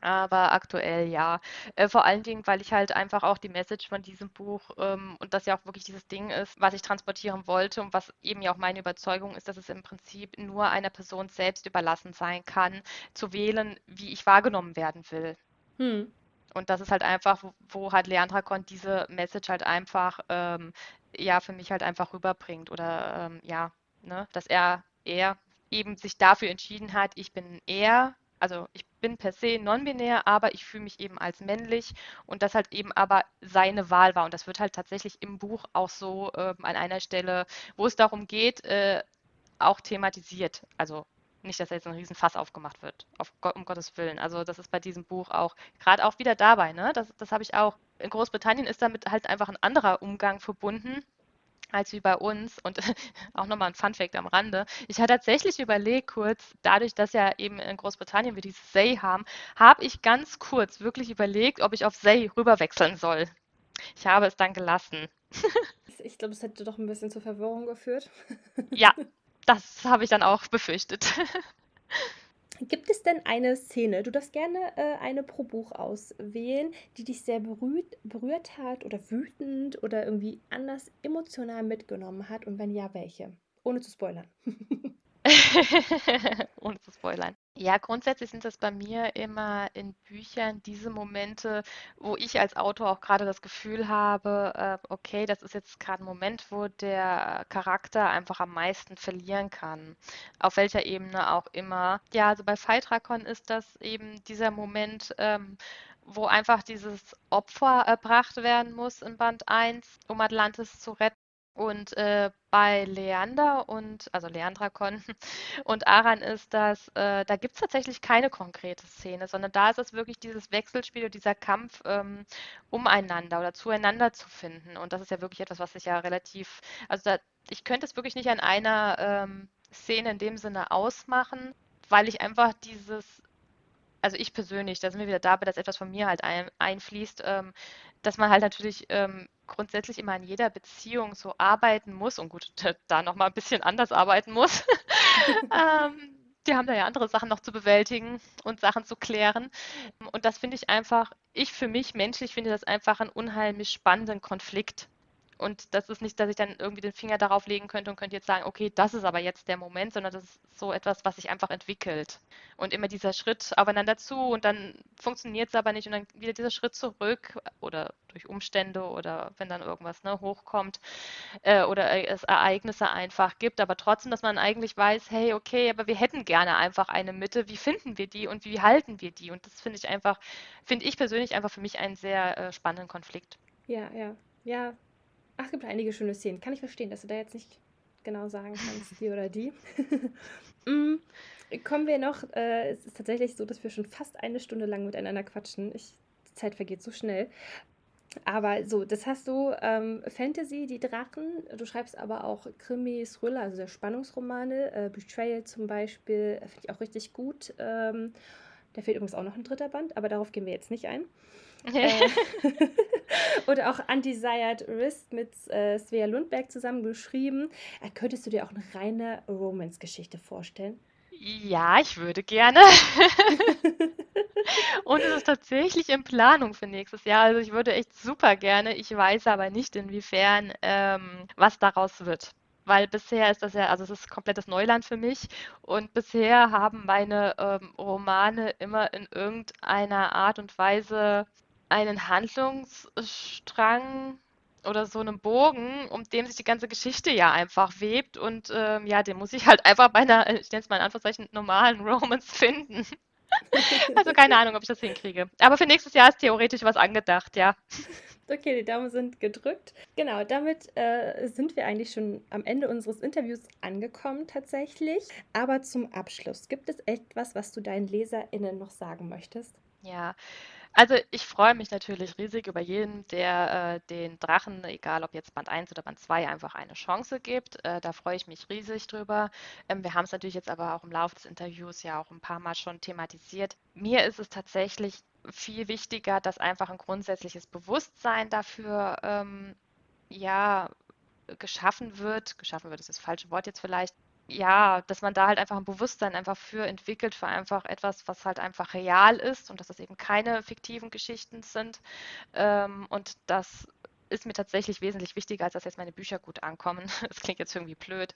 Aber aktuell ja. Äh, vor allen Dingen, weil ich halt einfach auch die Message von diesem Buch ähm, und das ja auch wirklich dieses Ding ist, was ich transportieren wollte und was eben ja auch meine Überzeugung ist, dass es im Prinzip nur einer Person selbst überlassen sein kann, zu wählen, wie ich wahrgenommen werden will. Hm. Und das ist halt einfach, wo, wo halt Leandrakon diese Message halt einfach, ähm, ja, für mich halt einfach rüberbringt. Oder ähm, ja, ne, dass er, er eben sich dafür entschieden hat, ich bin er also ich bin per se non-binär, aber ich fühle mich eben als männlich und das halt eben aber seine Wahl war. Und das wird halt tatsächlich im Buch auch so äh, an einer Stelle, wo es darum geht, äh, auch thematisiert. Also nicht, dass da jetzt ein Riesenfass aufgemacht wird, auf um Gottes Willen. Also das ist bei diesem Buch auch gerade auch wieder dabei. Ne? Das, das habe ich auch. In Großbritannien ist damit halt einfach ein anderer Umgang verbunden als wie bei uns. Und auch nochmal ein Funfact am Rande. Ich hatte tatsächlich überlegt, kurz, dadurch, dass ja eben in Großbritannien wir dieses Say haben, habe ich ganz kurz wirklich überlegt, ob ich auf Say rüberwechseln soll. Ich habe es dann gelassen. ich glaube, es hätte doch ein bisschen zur Verwirrung geführt. ja, das habe ich dann auch befürchtet. Gibt es denn eine Szene, du darfst gerne äh, eine pro Buch auswählen, die dich sehr berührt, berührt hat oder wütend oder irgendwie anders emotional mitgenommen hat? Und wenn ja, welche? Ohne zu spoilern. Ohne zu spoilern. Ja, grundsätzlich sind das bei mir immer in Büchern diese Momente, wo ich als Autor auch gerade das Gefühl habe, äh, okay, das ist jetzt gerade ein Moment, wo der Charakter einfach am meisten verlieren kann. Auf welcher Ebene auch immer. Ja, also bei Phaedrakon ist das eben dieser Moment, ähm, wo einfach dieses Opfer erbracht werden muss in Band 1, um Atlantis zu retten. Und äh, bei Leander und, also Leandrakon und Aran ist das, äh, da gibt es tatsächlich keine konkrete Szene, sondern da ist es wirklich dieses Wechselspiel und dieser Kampf ähm, umeinander oder zueinander zu finden. Und das ist ja wirklich etwas, was sich ja relativ, also da, ich könnte es wirklich nicht an einer ähm, Szene in dem Sinne ausmachen, weil ich einfach dieses also ich persönlich, da sind wir wieder dabei, dass etwas von mir halt ein, einfließt, ähm, dass man halt natürlich ähm, grundsätzlich immer in jeder Beziehung so arbeiten muss und gut, da nochmal ein bisschen anders arbeiten muss. ähm, die haben da ja andere Sachen noch zu bewältigen und Sachen zu klären. Und das finde ich einfach, ich für mich menschlich finde das einfach einen unheimlich spannenden Konflikt. Und das ist nicht, dass ich dann irgendwie den Finger darauf legen könnte und könnte jetzt sagen, okay, das ist aber jetzt der Moment, sondern das ist so etwas, was sich einfach entwickelt. Und immer dieser Schritt aufeinander zu und dann funktioniert es aber nicht und dann wieder dieser Schritt zurück oder durch Umstände oder wenn dann irgendwas ne, hochkommt äh, oder es Ereignisse einfach gibt, aber trotzdem, dass man eigentlich weiß, hey, okay, aber wir hätten gerne einfach eine Mitte, wie finden wir die und wie halten wir die? Und das finde ich einfach, finde ich persönlich einfach für mich einen sehr äh, spannenden Konflikt. Ja, ja, ja, Ach, es gibt einige schöne Szenen. Kann ich verstehen, dass du da jetzt nicht genau sagen kannst, die oder die. mm, kommen wir noch, äh, es ist tatsächlich so, dass wir schon fast eine Stunde lang miteinander quatschen. Ich, die Zeit vergeht so schnell. Aber so, das hast du ähm, Fantasy, die Drachen. Du schreibst aber auch Krimi, Thriller, also Spannungsromane. Äh, Betrayal zum Beispiel äh, finde ich auch richtig gut. Ähm, da fehlt übrigens auch noch ein dritter Band, aber darauf gehen wir jetzt nicht ein. äh, oder auch Undesired Wrist mit äh, Svea Lundberg zusammen geschrieben. Äh, könntest du dir auch eine reine Romance-Geschichte vorstellen? Ja, ich würde gerne. Und es ist tatsächlich in Planung für nächstes Jahr. Also ich würde echt super gerne. Ich weiß aber nicht, inwiefern ähm, was daraus wird. Weil bisher ist das ja, also es ist komplettes Neuland für mich. Und bisher haben meine ähm, Romane immer in irgendeiner Art und Weise einen Handlungsstrang oder so einen Bogen, um dem sich die ganze Geschichte ja einfach webt. Und ähm, ja, den muss ich halt einfach bei einer, ich nenne es mal in Anführungszeichen, normalen Romance finden. also keine Ahnung, ob ich das hinkriege. Aber für nächstes Jahr ist theoretisch was angedacht, ja. Okay, die Daumen sind gedrückt. Genau, damit äh, sind wir eigentlich schon am Ende unseres Interviews angekommen tatsächlich. Aber zum Abschluss, gibt es etwas, was du deinen LeserInnen noch sagen möchtest? Ja, also ich freue mich natürlich riesig über jeden, der äh, den Drachen, egal ob jetzt Band 1 oder Band 2, einfach eine Chance gibt. Äh, da freue ich mich riesig drüber. Ähm, wir haben es natürlich jetzt aber auch im Laufe des Interviews ja auch ein paar Mal schon thematisiert. Mir ist es tatsächlich viel wichtiger, dass einfach ein grundsätzliches Bewusstsein dafür ähm, ja geschaffen wird. Geschaffen wird ist das falsche Wort jetzt vielleicht, ja, dass man da halt einfach ein Bewusstsein einfach für entwickelt, für einfach etwas, was halt einfach real ist und dass das eben keine fiktiven Geschichten sind. Ähm, und das ist mir tatsächlich wesentlich wichtiger, als dass jetzt meine Bücher gut ankommen. Das klingt jetzt irgendwie blöd.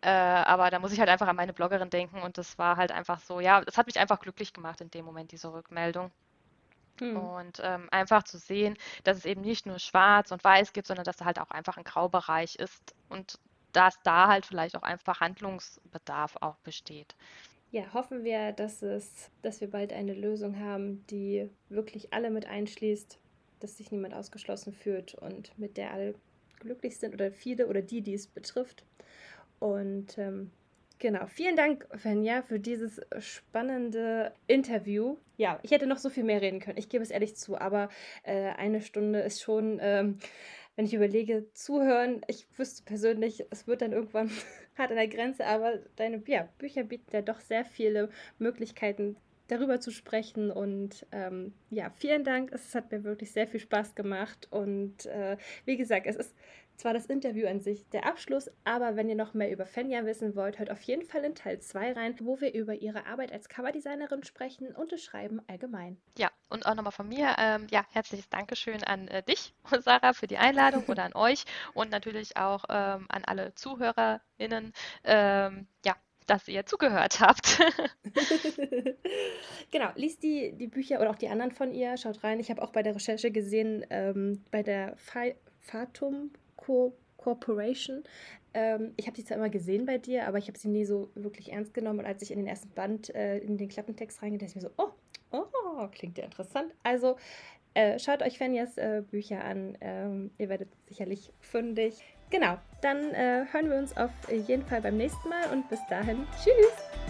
Äh, aber da muss ich halt einfach an meine Bloggerin denken und das war halt einfach so, ja, es hat mich einfach glücklich gemacht in dem Moment, diese Rückmeldung. Hm. Und ähm, einfach zu sehen, dass es eben nicht nur schwarz und weiß gibt, sondern dass da halt auch einfach ein Graubereich ist und dass da halt vielleicht auch einfach Handlungsbedarf auch besteht. Ja, hoffen wir, dass es, dass wir bald eine Lösung haben, die wirklich alle mit einschließt, dass sich niemand ausgeschlossen fühlt und mit der alle glücklich sind oder viele oder die, die es betrifft. Und ähm, genau, vielen Dank, Fenja, für dieses spannende Interview. Ja, ich hätte noch so viel mehr reden können, ich gebe es ehrlich zu, aber äh, eine Stunde ist schon. Ähm, wenn ich überlege, zuhören, ich wüsste persönlich, es wird dann irgendwann hart an der Grenze, aber deine ja, Bücher bieten ja doch sehr viele Möglichkeiten, darüber zu sprechen. Und ähm, ja, vielen Dank. Es hat mir wirklich sehr viel Spaß gemacht. Und äh, wie gesagt, es ist zwar das Interview an sich der Abschluss, aber wenn ihr noch mehr über Fenja wissen wollt, hört auf jeden Fall in Teil 2 rein, wo wir über ihre Arbeit als Coverdesignerin sprechen und das Schreiben allgemein. Ja, und auch nochmal von mir, ähm, ja, herzliches Dankeschön an äh, dich, Sarah, für die Einladung oder an euch und natürlich auch ähm, an alle ZuhörerInnen. Ähm, ja, dass ihr zugehört habt. genau, liest die, die Bücher oder auch die anderen von ihr, schaut rein. Ich habe auch bei der Recherche gesehen, ähm, bei der Fatum Co Corporation. Ähm, ich habe die zwar immer gesehen bei dir, aber ich habe sie nie so wirklich ernst genommen. Und als ich in den ersten Band äh, in den Klappentext reingehe, dachte ich mir so, oh, oh, klingt ja interessant. Also äh, schaut euch Fenjas äh, Bücher an. Ähm, ihr werdet sicherlich fündig. Genau, dann äh, hören wir uns auf jeden Fall beim nächsten Mal und bis dahin, tschüss!